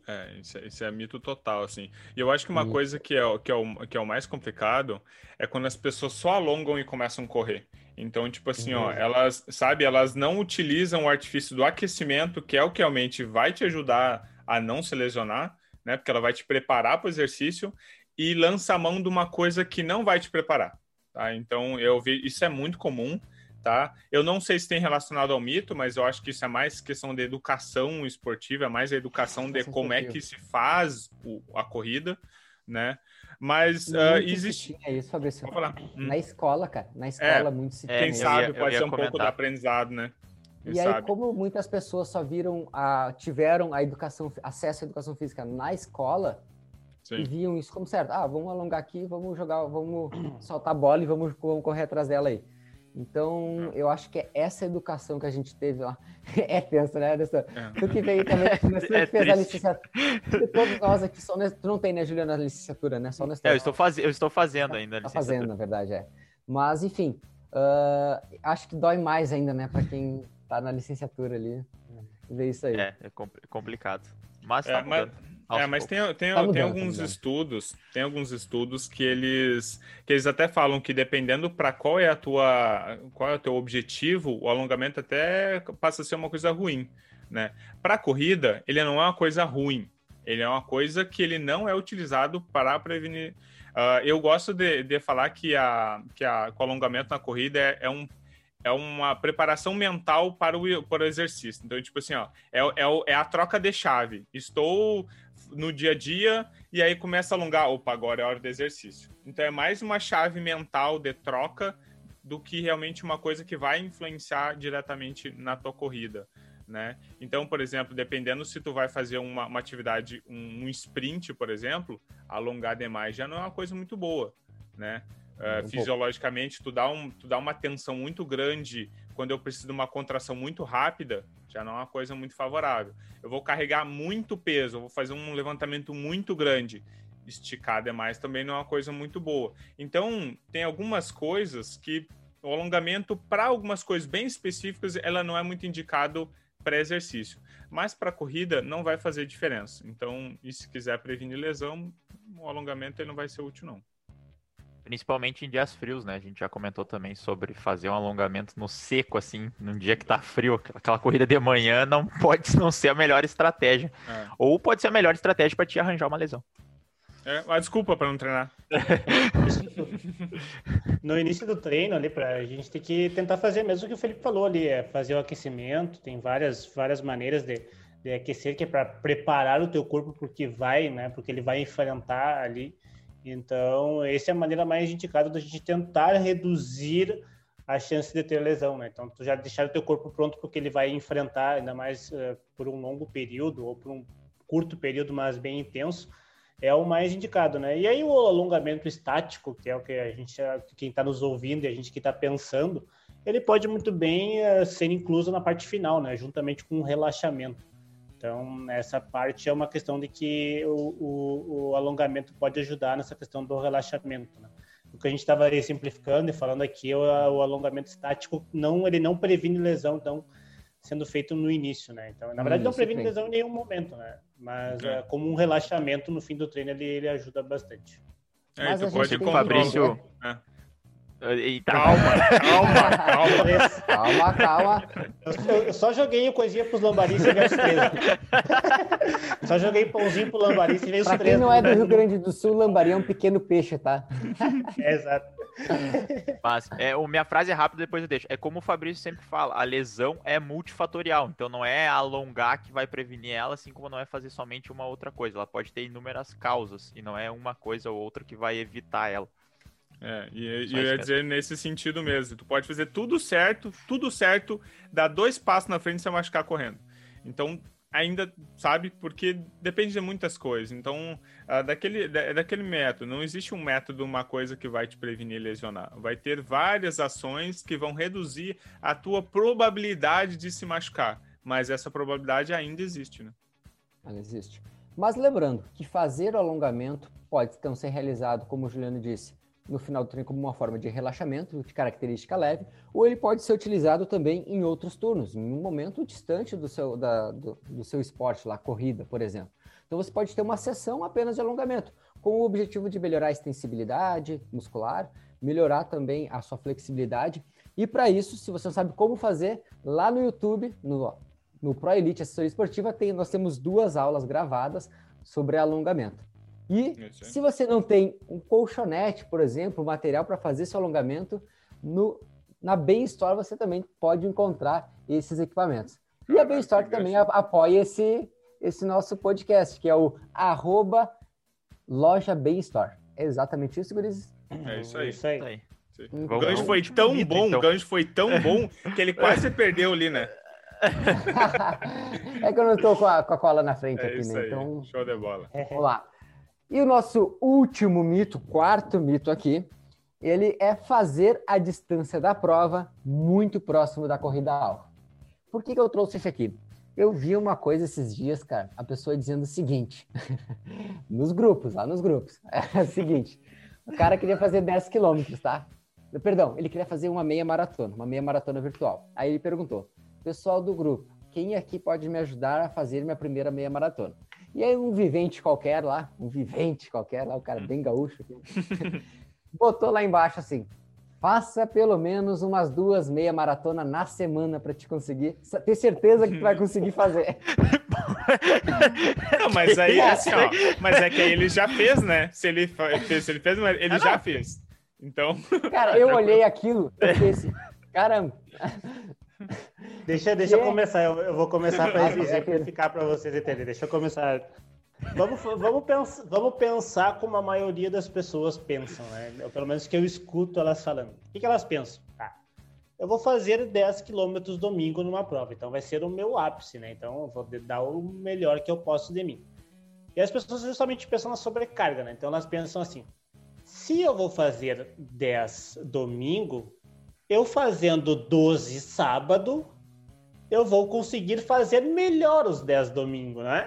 É, isso é, isso é mito total, assim. E eu acho que uma coisa que é, que, é o, que é o mais complicado é quando as pessoas só alongam e começam a correr. Então, tipo assim, ó, elas, sabe, elas não utilizam o artifício do aquecimento, que é o que realmente vai te ajudar a não se lesionar, né? Porque ela vai te preparar para o exercício, e lança a mão de uma coisa que não vai te preparar. Tá? Então, eu vi, isso é muito comum. Tá? Eu não sei se tem relacionado ao mito, mas eu acho que isso é mais questão de educação esportiva, é mais a educação de como é que se faz o, a corrida, né? Mas uh, existe. É isso, Fabrício. falar. Hum. Na escola, cara. Na escola, é, muito se Quem sabe ia, pode ser um comentar. pouco do aprendizado, né? Quem e sabe? aí, como muitas pessoas só viram, a, tiveram a educação, acesso à educação física na escola, Sim. e viam isso como certo. Ah, vamos alongar aqui, vamos jogar, vamos soltar a bola e vamos, vamos correr atrás dela aí. Então, é. eu acho que é essa educação que a gente teve lá. É tenso, né, Anderson? É. Tu que veio também, tu é fez a licenciatura. Todos nós aqui, só tu não tem, né, Juliana, a licenciatura, né? Só nessa. É, eu estou, faz... eu estou fazendo ainda. Está fazendo, na verdade, é. Mas, enfim, uh, acho que dói mais ainda, né, para quem está na licenciatura ali. Ver isso aí. É, é complicado. Mas tá é, mas... É, mas tem, tem, tá tem alguns tá estudos, tem alguns estudos que eles que eles até falam que dependendo para qual é a tua qual é o teu objetivo, o alongamento até passa a ser uma coisa ruim, né? Para corrida, ele não é uma coisa ruim, Ele é uma coisa que ele não é utilizado para prevenir. Uh, eu gosto de, de falar que, a, que a, o alongamento na corrida é, é um é uma preparação mental para o, para o exercício. Então, tipo assim, ó, é, é, é a troca de chave. Estou no dia a dia e aí começa a alongar. Opa, agora é hora do exercício. Então, é mais uma chave mental de troca do que realmente uma coisa que vai influenciar diretamente na tua corrida. Né? Então, por exemplo, dependendo se tu vai fazer uma, uma atividade, um, um, sprint, por exemplo, alongar demais já não é uma coisa muito boa, né? Uh, fisiologicamente, tu dá, um, tu dá uma tensão muito grande quando eu preciso de uma contração muito rápida, já não é uma coisa muito favorável. Eu vou carregar muito peso, eu vou fazer um levantamento muito grande, esticar demais também não é uma coisa muito boa. Então, tem algumas coisas que o alongamento, para algumas coisas bem específicas, ela não é muito indicado para exercício. Mas para corrida não vai fazer diferença. Então, e se quiser prevenir lesão, o alongamento ele não vai ser útil não. Principalmente em dias frios, né? A gente já comentou também sobre fazer um alongamento no seco, assim, num dia que tá frio. Aquela corrida de manhã não pode não ser a melhor estratégia. É. Ou pode ser a melhor estratégia para te arranjar uma lesão. É, a desculpa para não treinar. no início do treino ali, pra, a gente tem que tentar fazer mesmo o que o Felipe falou ali, é fazer o aquecimento, tem várias, várias maneiras de, de aquecer, que é para preparar o teu corpo porque vai, né? Porque ele vai enfrentar ali. Então, essa é a maneira mais indicada da gente tentar reduzir a chance de ter lesão, né? Então, tu já deixar o teu corpo pronto porque ele vai enfrentar, ainda mais uh, por um longo período ou por um curto período, mas bem intenso, é o mais indicado, né? E aí o alongamento estático, que é o que a gente, quem está nos ouvindo e a gente que está pensando, ele pode muito bem uh, ser incluso na parte final, né? Juntamente com o relaxamento. Então, essa parte é uma questão de que o, o, o alongamento pode ajudar nessa questão do relaxamento. Né? O que a gente estava simplificando e falando aqui, o, o, alongamento estático não, ele não previne lesão, então sendo feito no início, né? Então, na verdade, não previne lesão em nenhum momento, né? Mas é. É, como um relaxamento no fim do treino, ele, ele ajuda bastante. É, Mas tu pode, com o Fabrício, é. Eita. Calma, calma, calma. calma, calma. Eu, eu, só joguei coisinha pros lambaris e veio os três. só joguei pãozinho pro lambari e veio os pra três. quem não é do Rio Grande do Sul, lambari é um pequeno peixe, tá? É, exato. Mas é, o, minha frase é rápida, depois eu deixo. É como o Fabrício sempre fala, a lesão é multifatorial. Então não é alongar que vai prevenir ela, assim como não é fazer somente uma outra coisa. Ela pode ter inúmeras causas e não é uma coisa ou outra que vai evitar ela. É, e, e eu ia dizer nesse sentido mesmo. Tu pode fazer tudo certo, tudo certo, dar dois passos na frente e você machucar correndo. Então, ainda, sabe, porque depende de muitas coisas. Então, uh, daquele, da, daquele método, não existe um método, uma coisa que vai te prevenir lesionar. Vai ter várias ações que vão reduzir a tua probabilidade de se machucar. Mas essa probabilidade ainda existe, né? Ela existe. Mas lembrando que fazer o alongamento pode então ser realizado, como o Juliano disse, no final do treino como uma forma de relaxamento de característica leve, ou ele pode ser utilizado também em outros turnos, em um momento distante do seu, da, do, do seu esporte, lá, corrida, por exemplo. Então você pode ter uma sessão apenas de alongamento, com o objetivo de melhorar a extensibilidade muscular, melhorar também a sua flexibilidade. E para isso, se você não sabe como fazer, lá no YouTube, no, no Pro Elite Assessoria Esportiva, tem, nós temos duas aulas gravadas sobre alongamento. E se você não tem um colchonete, por exemplo, material para fazer seu alongamento, no, na Bem Store você também pode encontrar esses equipamentos. E a Bem Store também apoia esse, esse nosso podcast, que é o arroba loja Bem Store. É exatamente isso, Gurizes? É isso aí. Isso aí. Então, o gancho foi tão bom, então. o gancho foi tão bom que ele quase perdeu ali, né? é que eu não estou com a, com a cola na frente é aqui, né? Então, Show de bola. Vamos lá. E o nosso último mito, quarto mito aqui, ele é fazer a distância da prova muito próximo da corrida alvo. Por que, que eu trouxe esse aqui? Eu vi uma coisa esses dias, cara, a pessoa dizendo o seguinte, nos grupos, lá nos grupos, é o seguinte, o cara queria fazer 10 quilômetros, tá? Perdão, ele queria fazer uma meia maratona, uma meia maratona virtual. Aí ele perguntou, pessoal do grupo, quem aqui pode me ajudar a fazer minha primeira meia maratona? E aí um vivente qualquer lá, um vivente qualquer lá, o cara bem gaúcho, botou lá embaixo assim, Faça pelo menos umas duas meia maratona na semana para te conseguir. Ter certeza que tu vai conseguir fazer. Não, mas aí, assim, ó, mas é que aí ele já fez, né? Se ele fez, se ele fez, ele já fez. Então. Cara, eu olhei aquilo e pensei, caramba. Deixa, deixa eu começar, eu, eu vou começar para exemplificar para vocês entenderem. Deixa eu começar. Vamos, vamos, pensar, vamos pensar como a maioria das pessoas pensam, né? Eu, pelo menos que eu escuto elas falando. O que, que elas pensam? Ah, eu vou fazer 10 quilômetros domingo numa prova, então vai ser o meu ápice, né? Então eu vou dar o melhor que eu posso de mim. E as pessoas justamente pensam na sobrecarga, né? Então elas pensam assim: se eu vou fazer 10 domingo, eu fazendo 12 sábado, eu vou conseguir fazer melhor os 10 domingo, né?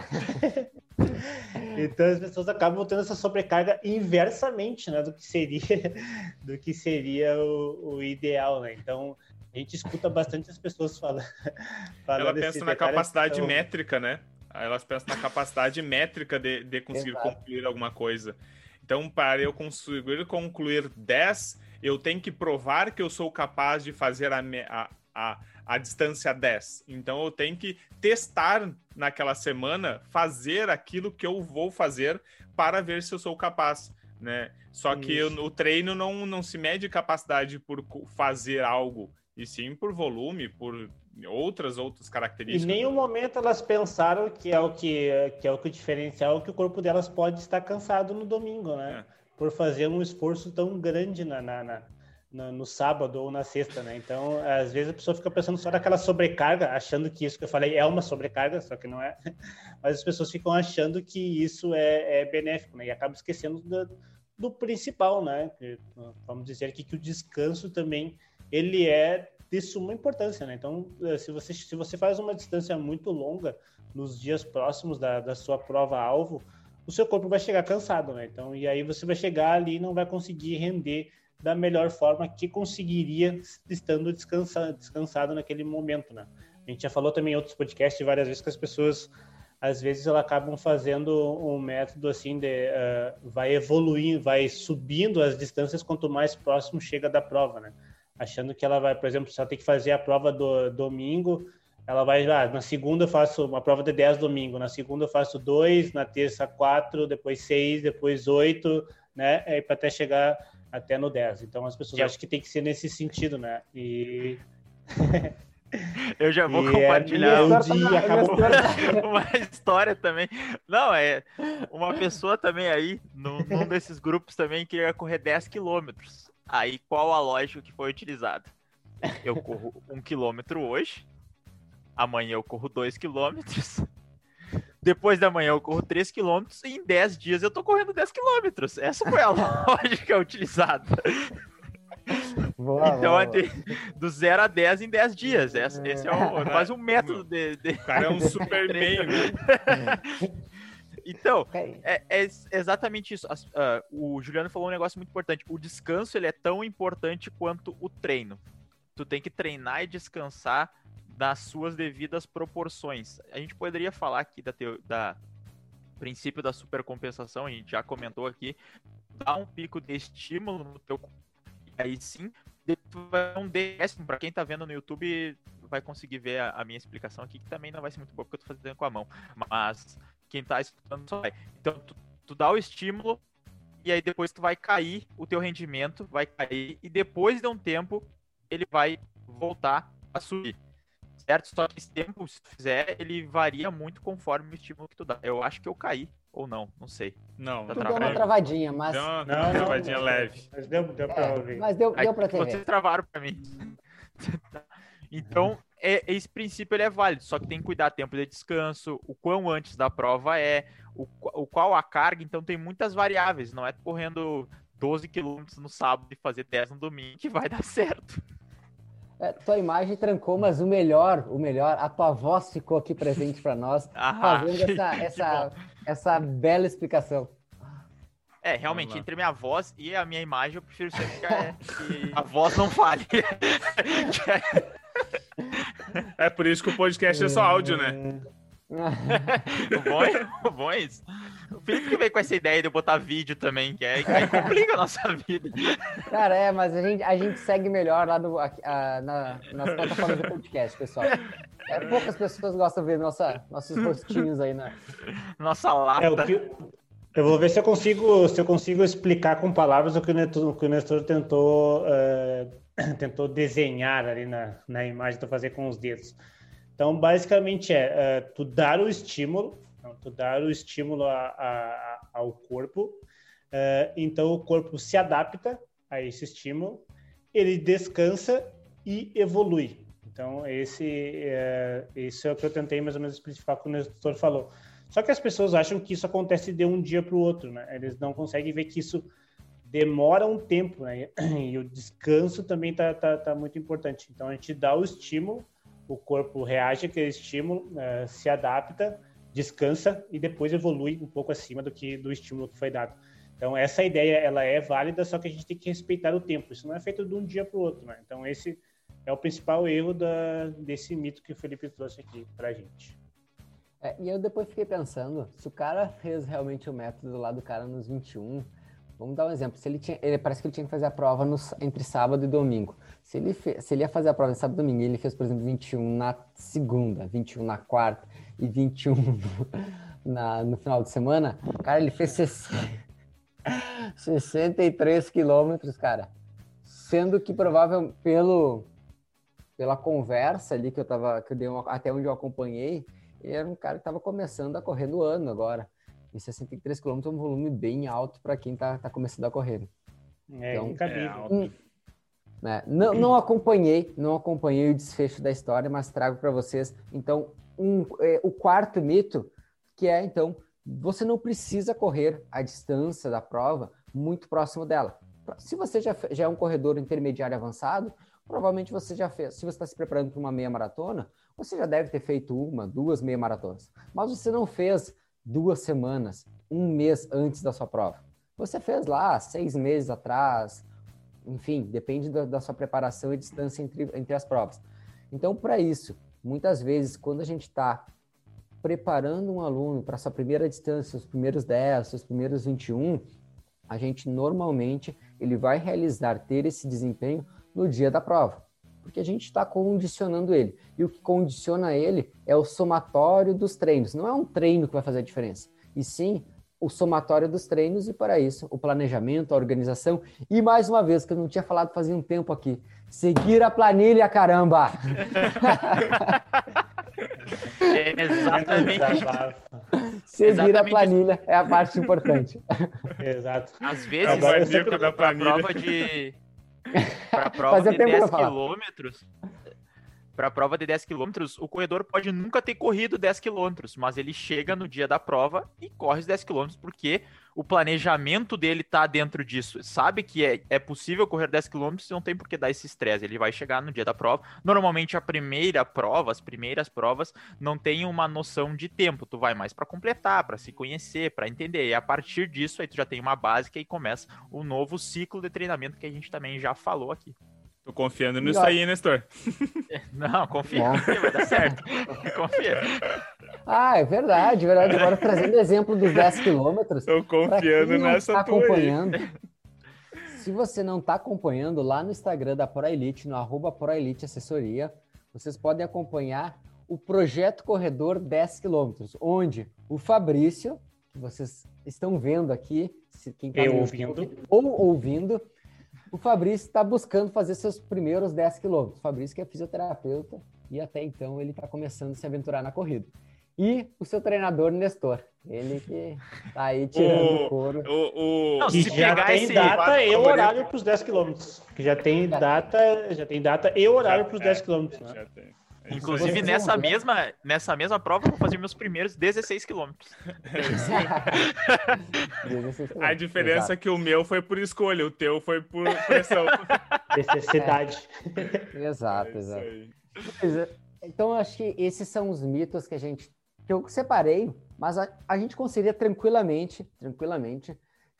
então as pessoas acabam tendo essa sobrecarga inversamente, né, do que seria do que seria o, o ideal, né? Então a gente escuta bastante as pessoas falando. falando Ela pensa na capacidade então... métrica, né? Elas pensam na capacidade métrica de, de conseguir Exato. concluir alguma coisa. Então, para eu conseguir concluir 10, eu tenho que provar que eu sou capaz de fazer a, a, a, a distância 10. Então, eu tenho que testar naquela semana, fazer aquilo que eu vou fazer para ver se eu sou capaz. Né? Só que eu, o treino não, não se mede capacidade por fazer algo, e sim por volume, por outras outras características. Em nenhum momento elas pensaram que é o que, que é o que o diferencial que o corpo delas pode estar cansado no domingo, né? É. Por fazer um esforço tão grande na, na, na, na, no sábado ou na sexta, né? Então, às vezes a pessoa fica pensando só naquela sobrecarga, achando que isso que eu falei é uma sobrecarga, só que não é. Mas as pessoas ficam achando que isso é, é benéfico, né? E acabam esquecendo do, do principal, né? Que, vamos dizer aqui que o descanso também ele é de suma importância, né? Então, eh, se você, se você faz uma distância muito longa nos dias próximos da, da sua prova-alvo, o seu corpo vai chegar cansado, né? Então, e aí você vai chegar ali e não vai conseguir render da melhor forma que conseguiria estando descansado, descansado naquele momento, né? A gente já falou também em outros podcasts várias vezes que as pessoas, às vezes, elas acabam fazendo um método assim de uh, vai evoluindo, vai subindo as distâncias quanto mais próximo chega da prova, né? achando que ela vai, por exemplo, ela tem que fazer a prova do domingo, ela vai, ah, na segunda eu faço uma prova de 10 domingo, na segunda eu faço dois, na terça quatro, depois seis, depois oito, né, é, para até chegar até no 10. Então as pessoas acham que tem que ser nesse sentido, né? E Eu já vou e é compartilhar é, dia, acabou... uma história também. Não, é uma pessoa também aí, num, num desses grupos também, queria correr 10 quilômetros. Aí qual a lógica que foi utilizada? Eu corro um quilômetro hoje, amanhã eu corro dois quilômetros, depois da manhã eu corro 3 quilômetros e em 10 dias eu tô correndo 10 quilômetros. Essa foi a lógica utilizada. Boa, então, boa. do 0 a 10 em 10 dias. Esse, esse é, o, quase um método de. de... O cara é um Superman, né? Então, é, é, exatamente isso. As, uh, o Juliano falou um negócio muito importante. O descanso ele é tão importante quanto o treino. Tu tem que treinar e descansar nas suas devidas proporções. A gente poderia falar aqui da, teo, da princípio da supercompensação, a gente já comentou aqui, dá um pico de estímulo no teu aí sim, vai um décimo, para quem tá vendo no YouTube vai conseguir ver a, a, minha explicação aqui, que também não vai ser muito boa porque eu tô fazendo com a mão, mas quem tá escutando só vai. Então, tu, tu dá o estímulo e aí depois tu vai cair o teu rendimento, vai cair e depois de um tempo ele vai voltar a subir. Certo? Só que esse tempo, se tu fizer, ele varia muito conforme o estímulo que tu dá. Eu acho que eu caí ou não, não sei. Não, tá deu uma travadinha, mas. Deu uma, não, travadinha não, leve. Mas deu, deu pra é, ouvir. Mas deu, deu pra ter. Vocês travaram pra mim. então, é, esse princípio ele é válido, só que tem que cuidar tempo de descanso, o quão antes da prova é, o, o qual a carga, então tem muitas variáveis, não é correndo 12 quilômetros no sábado e fazer 10 no domingo que vai dar certo. É, tua imagem trancou, mas o melhor, o melhor, a tua voz ficou aqui presente para nós, ah, fazendo essa, essa, essa bela explicação. É, realmente, entre minha voz e a minha imagem, eu prefiro sempre que a, que a voz não fale. É por isso que o podcast é só áudio, né? o, bom é, o bom é isso. O Felipe que veio com essa ideia de eu botar vídeo também, que, é, que aí complica a nossa vida. Cara, é, mas a gente, a gente segue melhor lá no, a, a, na, nas plataformas do podcast, pessoal. É, poucas pessoas gostam de ver nossa, nossos rostinhos aí, né? Nossa lata. É, que, eu vou ver se eu consigo, se eu consigo explicar com palavras o que o Nestor, o que o Nestor tentou, uh, tentou desenhar ali na, na imagem, estou fazer com os dedos. Então, basicamente é uh, tu dar o estímulo, então, tu dar o estímulo a, a, ao corpo, uh, então o corpo se adapta a esse estímulo, ele descansa e evolui. Então, esse, uh, isso é o que eu tentei mais ou menos especificar como o Nestor falou. Só que as pessoas acham que isso acontece de um dia para o outro, né? Eles não conseguem ver que isso demora um tempo, né? E o descanso também tá, tá, tá muito importante. Então a gente dá o estímulo, o corpo reage àquele estímulo, uh, se adapta, descansa e depois evolui um pouco acima do que do estímulo que foi dado. Então essa ideia ela é válida, só que a gente tem que respeitar o tempo. Isso não é feito de um dia para o outro, né? Então esse é o principal erro da, desse mito que o Felipe trouxe aqui para a gente. É, e eu depois fiquei pensando, se o cara fez realmente o método lá do cara nos 21, vamos dar um exemplo, se ele tinha, ele parece que ele tinha que fazer a prova no, entre sábado e domingo. Se ele, fez, se ele ia fazer a prova sábado e domingo, ele fez, por exemplo, 21 na segunda, 21 na quarta e 21 na, no final de semana, cara, ele fez 63 quilômetros, cara. Sendo que provável pelo pela conversa ali que eu tava, que eu dei uma, até onde eu acompanhei, ele era um cara que estava começando a correr no ano agora. E 63 km é um volume bem alto para quem está tá começando a correr. É então, é um, né, não, não acompanhei, não acompanhei o desfecho da história, mas trago para vocês. Então, um, é, o quarto mito, que é então você não precisa correr a distância da prova muito próximo dela. Se você já, já é um corredor intermediário avançado, provavelmente você já fez. Se você está se preparando para uma meia maratona, você já deve ter feito uma, duas meia maratonas. Mas você não fez duas semanas, um mês antes da sua prova. Você fez lá seis meses atrás, enfim, depende da, da sua preparação e distância entre, entre as provas. Então, para isso, muitas vezes, quando a gente está preparando um aluno para sua primeira distância, os primeiros 10, os primeiros 21, a gente normalmente ele vai realizar ter esse desempenho no dia da prova, porque a gente está condicionando ele. E o que condiciona ele é o somatório dos treinos. Não é um treino que vai fazer a diferença, e sim o somatório dos treinos, e para isso o planejamento, a organização. E mais uma vez, que eu não tinha falado fazia um tempo aqui, seguir a planilha, caramba! É exatamente. Seguir exatamente. a planilha é a parte importante. Exato. Às vezes, planilha. prova de para prova de 10 quilômetros, para a prova de 10 km, o corredor pode nunca ter corrido 10 km, mas ele chega no dia da prova e corre os 10 km porque o planejamento dele tá dentro disso. Sabe que é, é possível correr 10 km e não tem por que dar esse estresse. Ele vai chegar no dia da prova. Normalmente a primeira prova, as primeiras provas, não tem uma noção de tempo. Tu vai mais para completar, para se conhecer, para entender. E a partir disso aí tu já tem uma que aí começa o novo ciclo de treinamento que a gente também já falou aqui. Tô confiando nisso aí, Nestor. Não, confia, confia, vai dar certo. confia. Ah, é verdade, verdade. Agora trazendo exemplo dos 10 quilômetros. Tô confiando nessa tá acompanhando. Se você não está acompanhando, lá no Instagram da ProElite, no arroba ProElite Assessoria, vocês podem acompanhar o Projeto Corredor 10 quilômetros, onde o Fabrício, que vocês estão vendo aqui, quem tá ouvindo. ou ouvindo, o Fabrício está buscando fazer seus primeiros 10 quilômetros. O Fabrício que é fisioterapeuta e até então ele está começando a se aventurar na corrida. E o seu treinador, Nestor. Ele que tá aí tirando o couro. O, o... Não, que já tem esse... data e horário para os 10 quilômetros. Que já tem data, já tem data e horário para os 10 quilômetros. Né? Já tem. É Inclusive, nessa mesma, nessa mesma prova, eu vou fazer meus primeiros 16 quilômetros. A diferença Exato. é que o meu foi por escolha, o teu foi por pressão. Necessidade. É. Exato, é exato. É, então, eu acho que esses são os mitos que a gente que eu separei, mas a, a gente conseguiria tranquilamente, tranquilamente,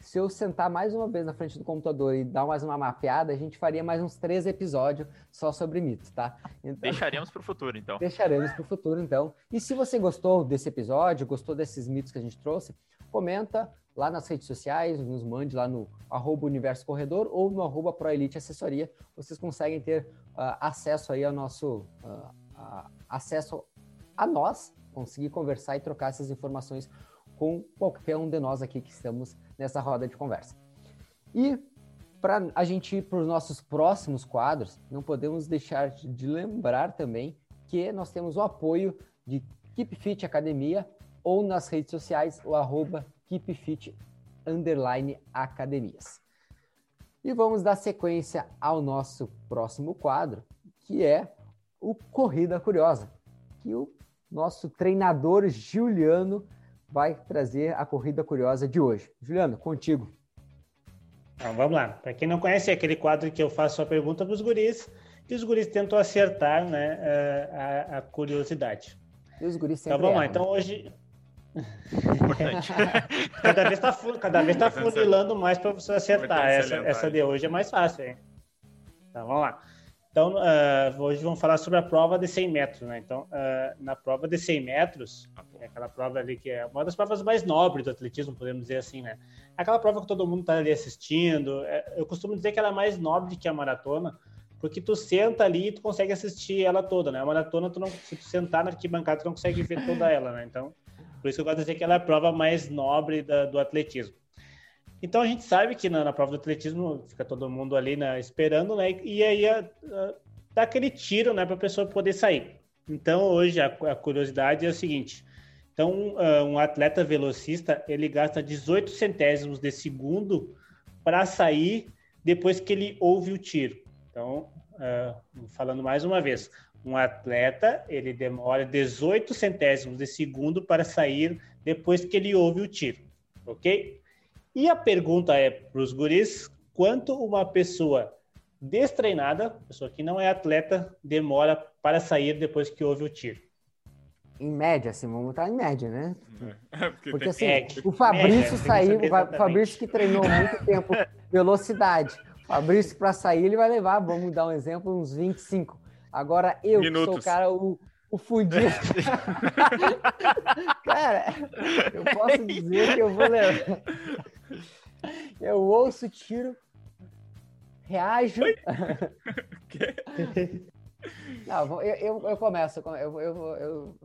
se eu sentar mais uma vez na frente do computador e dar mais uma mapeada, a gente faria mais uns três episódios só sobre mitos, tá? Então, deixaremos para o futuro, então. Deixaremos para o futuro, então. E se você gostou desse episódio, gostou desses mitos que a gente trouxe, comenta lá nas redes sociais, nos mande lá no arroba Universo Corredor ou no arroba ProElite Assessoria. Vocês conseguem ter uh, acesso aí ao nosso uh, uh, acesso a nós, conseguir conversar e trocar essas informações com qualquer um de nós aqui que estamos nessa roda de conversa. E para a gente ir para os nossos próximos quadros, não podemos deixar de lembrar também que nós temos o apoio de Keep Fit Academia ou nas redes sociais o arroba KeepFit underline academias. E vamos dar sequência ao nosso próximo quadro, que é o Corrida Curiosa, que o nosso treinador Juliano vai trazer a Corrida Curiosa de hoje. Juliano, contigo. Então, vamos lá. Para quem não conhece, é aquele quadro que eu faço a pergunta para os guris e os guris tentam acertar né, a, a curiosidade. E os guris sempre Então vamos lá. Então né? hoje Importante. cada vez está cada vez tá funilando mais para você acertar. Essa, essa de hoje é mais fácil, hein? Então, vamos lá. Então, uh, hoje vamos falar sobre a prova de 100 metros, né? Então, uh, na prova de 100 metros, é aquela prova ali que é uma das provas mais nobres do atletismo, podemos dizer assim, né? Aquela prova que todo mundo está ali assistindo. É, eu costumo dizer que ela é mais nobre que a maratona, porque tu senta ali e tu consegue assistir ela toda, né? A maratona, tu não, se tu sentar na arquibancada, tu não consegue ver toda ela, né? Então, por isso que eu gosto de dizer que ela é a prova mais nobre da, do atletismo. Então a gente sabe que na, na, prova do atletismo fica todo mundo ali né, esperando, né? E aí a, a, dá aquele tiro, né, para a pessoa poder sair. Então hoje a, a curiosidade é o seguinte: então uh, um atleta velocista ele gasta 18 centésimos de segundo para sair depois que ele ouve o tiro. Então, uh, falando mais uma vez, um atleta, ele demora 18 centésimos de segundo para sair depois que ele ouve o tiro, ok? E a pergunta é para os guris, quanto uma pessoa destreinada, pessoa que não é atleta, demora para sair depois que ouve o tiro? Em média, assim, vamos botar em média, né? É, porque, porque assim, é, o Fabrício média, saiu, o Fabrício que treinou muito tempo velocidade. O Fabrício para sair, ele vai levar, vamos dar um exemplo, uns 25. Agora eu, que sou o cara, o, o fudido. cara, eu posso dizer que eu vou levar. Eu ouço tiro, reajo. Não, eu, eu, eu começo, eu, eu, eu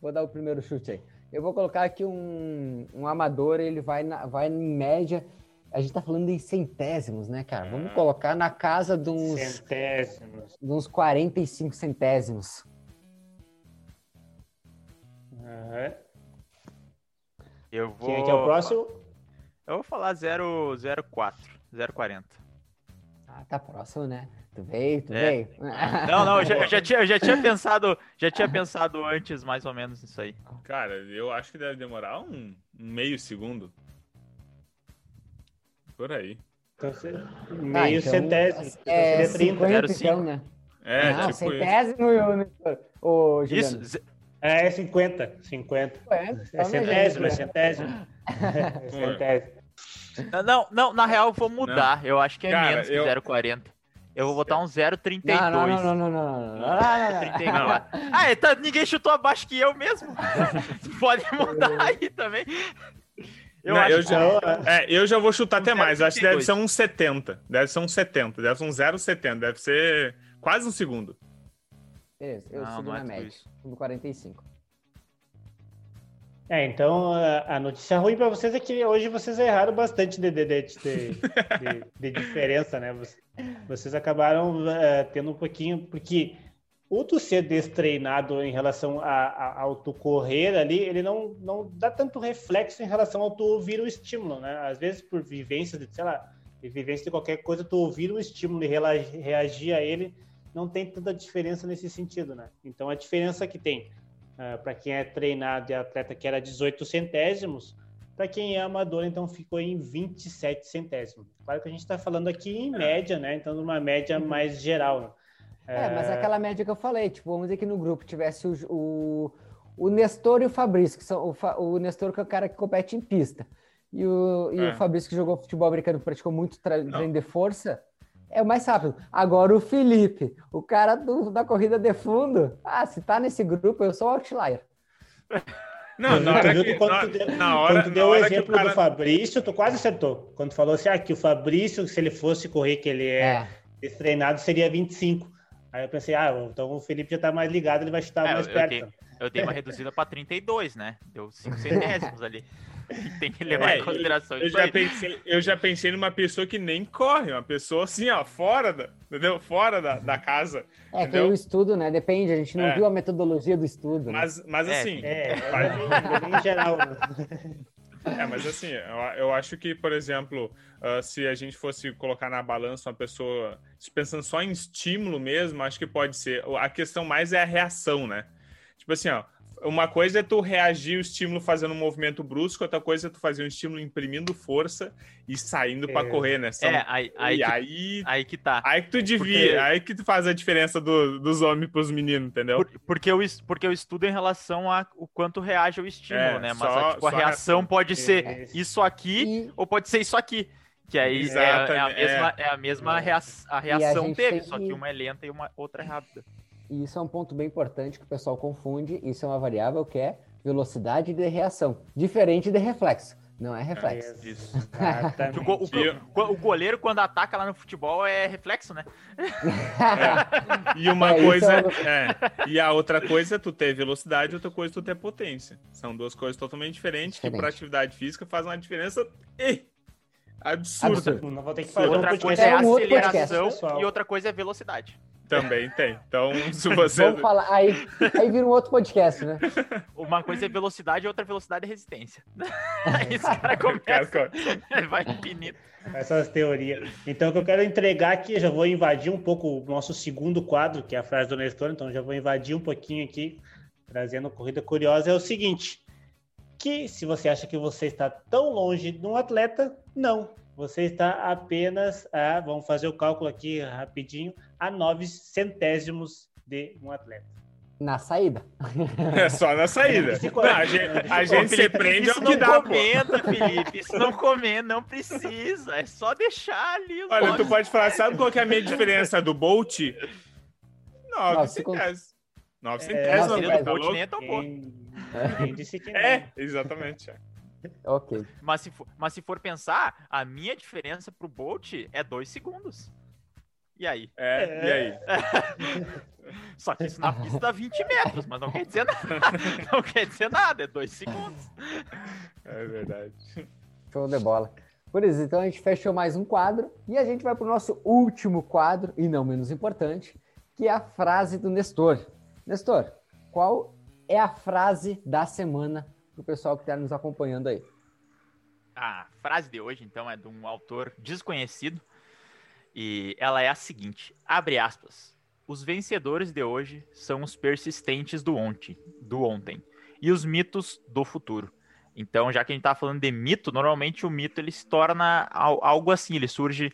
vou dar o primeiro chute aí. Eu vou colocar aqui um, um amador, ele vai, na, vai em média a gente tá falando em centésimos, né, cara? Vamos colocar na casa de uns. Centésimos. De uns 45 centésimos. Uhum. Eu vou. Quem é que é o próximo? Eu vou falar 004. 040. Ah, tá próximo, né? Tu veio, tu é. veio. Não, não, eu já, eu já, tinha, eu já tinha pensado, já tinha pensado antes, mais ou menos, nisso aí. Cara, eu acho que deve demorar um, um meio segundo. Por aí. Então, meio então, centésimo. É, então, 30. 50, então, né? É, Não, tipo centésimo isso. O, isso. É 50. 50. é centésimo, é centésimo. É centésimo. Não, não, na real eu vou mudar. Não. Eu acho que é Cara, menos que eu... 0,40. Eu vou botar um 0,32. Não, não, não, não, não, não, não, não, Ah, então ninguém chutou abaixo que eu mesmo. Pode mudar aí também. Eu, não, eu, já, é, eu já vou chutar até mais. Acho que deve ser uns 70. Deve ser uns 70. Deve ser um 0,70. Deve ser quase um segundo. Beleza, eu não, sigo não é na média. No 45. É, então a notícia ruim para vocês é que hoje vocês erraram bastante de, de, de, de, de diferença, né? Vocês acabaram uh, tendo um pouquinho, porque o tu ser destreinado em relação a, a, ao tu correr ali, ele não, não dá tanto reflexo em relação ao tu ouvir o estímulo, né? Às vezes, por vivência, de, sei lá, vivência de qualquer coisa, tu ouvir o estímulo e reagir a ele, não tem tanta diferença nesse sentido, né? Então, a diferença que tem uh, para quem é treinado e atleta, que era 18 centésimos, para quem é amador, então ficou em 27 centésimos. Claro que a gente está falando aqui em média, né? Então, numa média mais geral, né? É, mas é aquela média que eu falei, tipo, vamos dizer que no grupo tivesse o, o, o Nestor e o Fabrício, que são o, o Nestor que é o cara que compete em pista, e o, e é. o Fabrício que jogou futebol americano, praticou muito treino de força, é o mais rápido. Agora o Felipe, o cara do, da corrida de fundo, ah, se tá nesse grupo, eu sou o outlier. Não, na hora que, quando na, tu deu, na hora, quando tu deu o exemplo cara... do Fabrício, tu quase acertou. Quando tu falou assim, ah, que o Fabrício, se ele fosse correr, que ele é, é. treinado, seria 25. Aí eu pensei, ah, então o Felipe já tá mais ligado, ele vai chutar é, mais eu, perto. Eu dei, eu dei uma reduzida para 32, né? Deu 5 centésimos ali. Tem que levar é, em consideração eu, já pensei, eu já pensei numa pessoa que nem corre, uma pessoa assim, ó, fora da, entendeu? Fora da, da casa. É, entendeu? que o estudo, né? Depende, a gente não é. viu a metodologia do estudo. Mas, né? mas é, assim. É, é, em geral. É, mas assim, eu, eu acho que, por exemplo, uh, se a gente fosse colocar na balança uma pessoa pensando só em estímulo mesmo, acho que pode ser. A questão mais é a reação, né? Tipo assim, ó, uma coisa é tu reagir o estímulo fazendo um movimento brusco, outra coisa é tu fazer um estímulo imprimindo força e saindo é. para correr, né? São... É, aí, aí, que, aí, aí que tá. Aí que tu devia, porque... aí que tu faz a diferença do, dos homens pros meninos, entendeu? Por, porque, eu, porque eu estudo em relação a o quanto reage ao estímulo, é, né? Mas só, tipo, a reação, reação pode ser isso aqui e... ou pode ser isso aqui. Que aí é, é, a mesma, é. a mesma reação, a reação teve, só que uma é lenta e uma outra é rápida. E isso é um ponto bem importante que o pessoal confunde. Isso é uma variável que é velocidade de reação, diferente de reflexo. Não é reflexo. É isso. o, o, o, goleiro, quando ataca lá no futebol, é reflexo, né? É. E uma é, coisa. É... E a outra coisa é tu ter velocidade, outra coisa é tu ter potência. São duas coisas totalmente diferentes Diferente. que para atividade física faz uma diferença absurda. Absurdo. Não vou ter que fazer outra coisa é aceleração e outra coisa é velocidade. Também tem. Então, se você. Vamos falar. Aí, aí vira um outro podcast, né? Uma coisa é velocidade e outra velocidade é resistência. Aí esse cara começa. vai infinito. Essas teorias. Então, o que eu quero entregar aqui, já vou invadir um pouco o nosso segundo quadro, que é a frase do Nestor, então já vou invadir um pouquinho aqui, trazendo corrida curiosa, é o seguinte: que se você acha que você está tão longe de um atleta, não. Você está apenas a, vamos fazer o cálculo aqui rapidinho, a nove centésimos de um atleta. Na saída. É só na saída. Não, a gente, a gente se prende ao que dá. Não comenta, pô. Felipe. Isso não comenta, não precisa. É só deixar ali. Olha, tu pode falar, sabe qual que é a minha diferença do Bolt? Nove centésimos. Nove centésimos. É, do Bolt nem é tão bom. É, exatamente. Ok. Mas se, for, mas se for pensar, a minha diferença pro Bolt é dois segundos. E aí? É, é. e aí? Só que isso na pista dá 20 metros, mas não quer dizer nada. Não quer dizer nada, é dois segundos. É verdade. Show de bola. Por isso, então a gente fechou mais um quadro e a gente vai para o nosso último quadro, e não menos importante, que é a frase do Nestor. Nestor, qual é a frase da semana para o pessoal que está nos acompanhando aí. A frase de hoje, então, é de um autor desconhecido e ela é a seguinte: abre aspas. Os vencedores de hoje são os persistentes do ontem, do ontem e os mitos do futuro. Então, já que a gente está falando de mito, normalmente o mito ele se torna algo assim, ele surge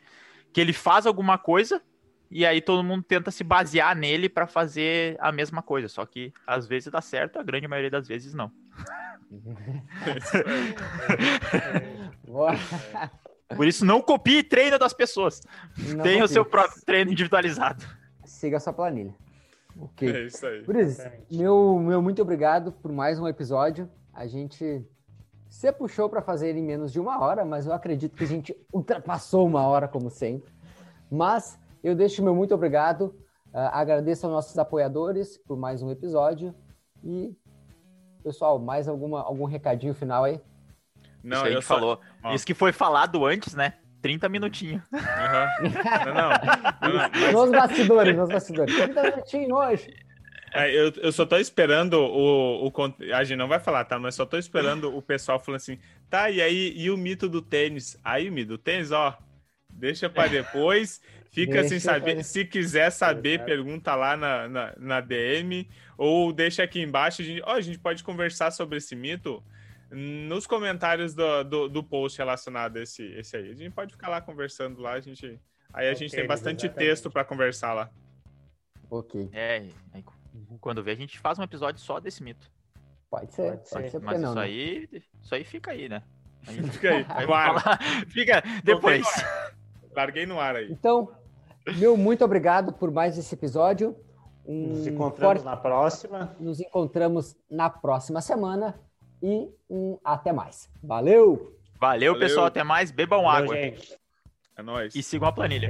que ele faz alguma coisa e aí todo mundo tenta se basear nele para fazer a mesma coisa, só que às vezes dá certo, a grande maioria das vezes não. Por isso, não copie treino das pessoas. Não Tenha copie. o seu próprio treino individualizado. Siga a sua planilha. Ok. É isso aí. Por isso, meu, meu muito obrigado por mais um episódio. A gente se puxou para fazer em menos de uma hora, mas eu acredito que a gente ultrapassou uma hora, como sempre. Mas eu deixo meu muito obrigado. Uh, agradeço aos nossos apoiadores por mais um episódio. E Pessoal, mais alguma, algum recadinho final aí? Não, Isso a gente só... falou. Isso que foi falado antes, né? 30 minutinhos. Uhum. Não, não. não, Nos bastidores, nos bastidores. 30 minutinhos hoje. É, eu, eu só tô esperando o, o. A gente não vai falar, tá? Mas só tô esperando o pessoal falando assim: tá, e aí, e o mito do tênis? Aí o mito do tênis, ó, deixa para depois. Fica deixa sem saber. Se quiser saber, Exato. pergunta lá na, na, na, DM ou deixa aqui embaixo. A gente, oh, a gente pode conversar sobre esse mito nos comentários do, do, do, post relacionado a esse, esse aí. A gente pode ficar lá conversando lá. A gente, aí a okay, gente tem bastante exatamente. texto para conversar lá. Ok. É, quando vê, a gente faz um episódio só desse mito. Pode ser, pode, pode ser. Mas não, isso, né? aí, isso aí fica aí, né? Aí fica aí, aí fica depois. Larguei no ar aí. Então, meu muito obrigado por mais esse episódio. Um nos encontramos forte... na próxima. Nos encontramos na próxima semana. e um até mais. Valeu! Valeu, Valeu. pessoal. Até mais. Bebam Valeu, água. Gente. É nóis. E sigam a planilha.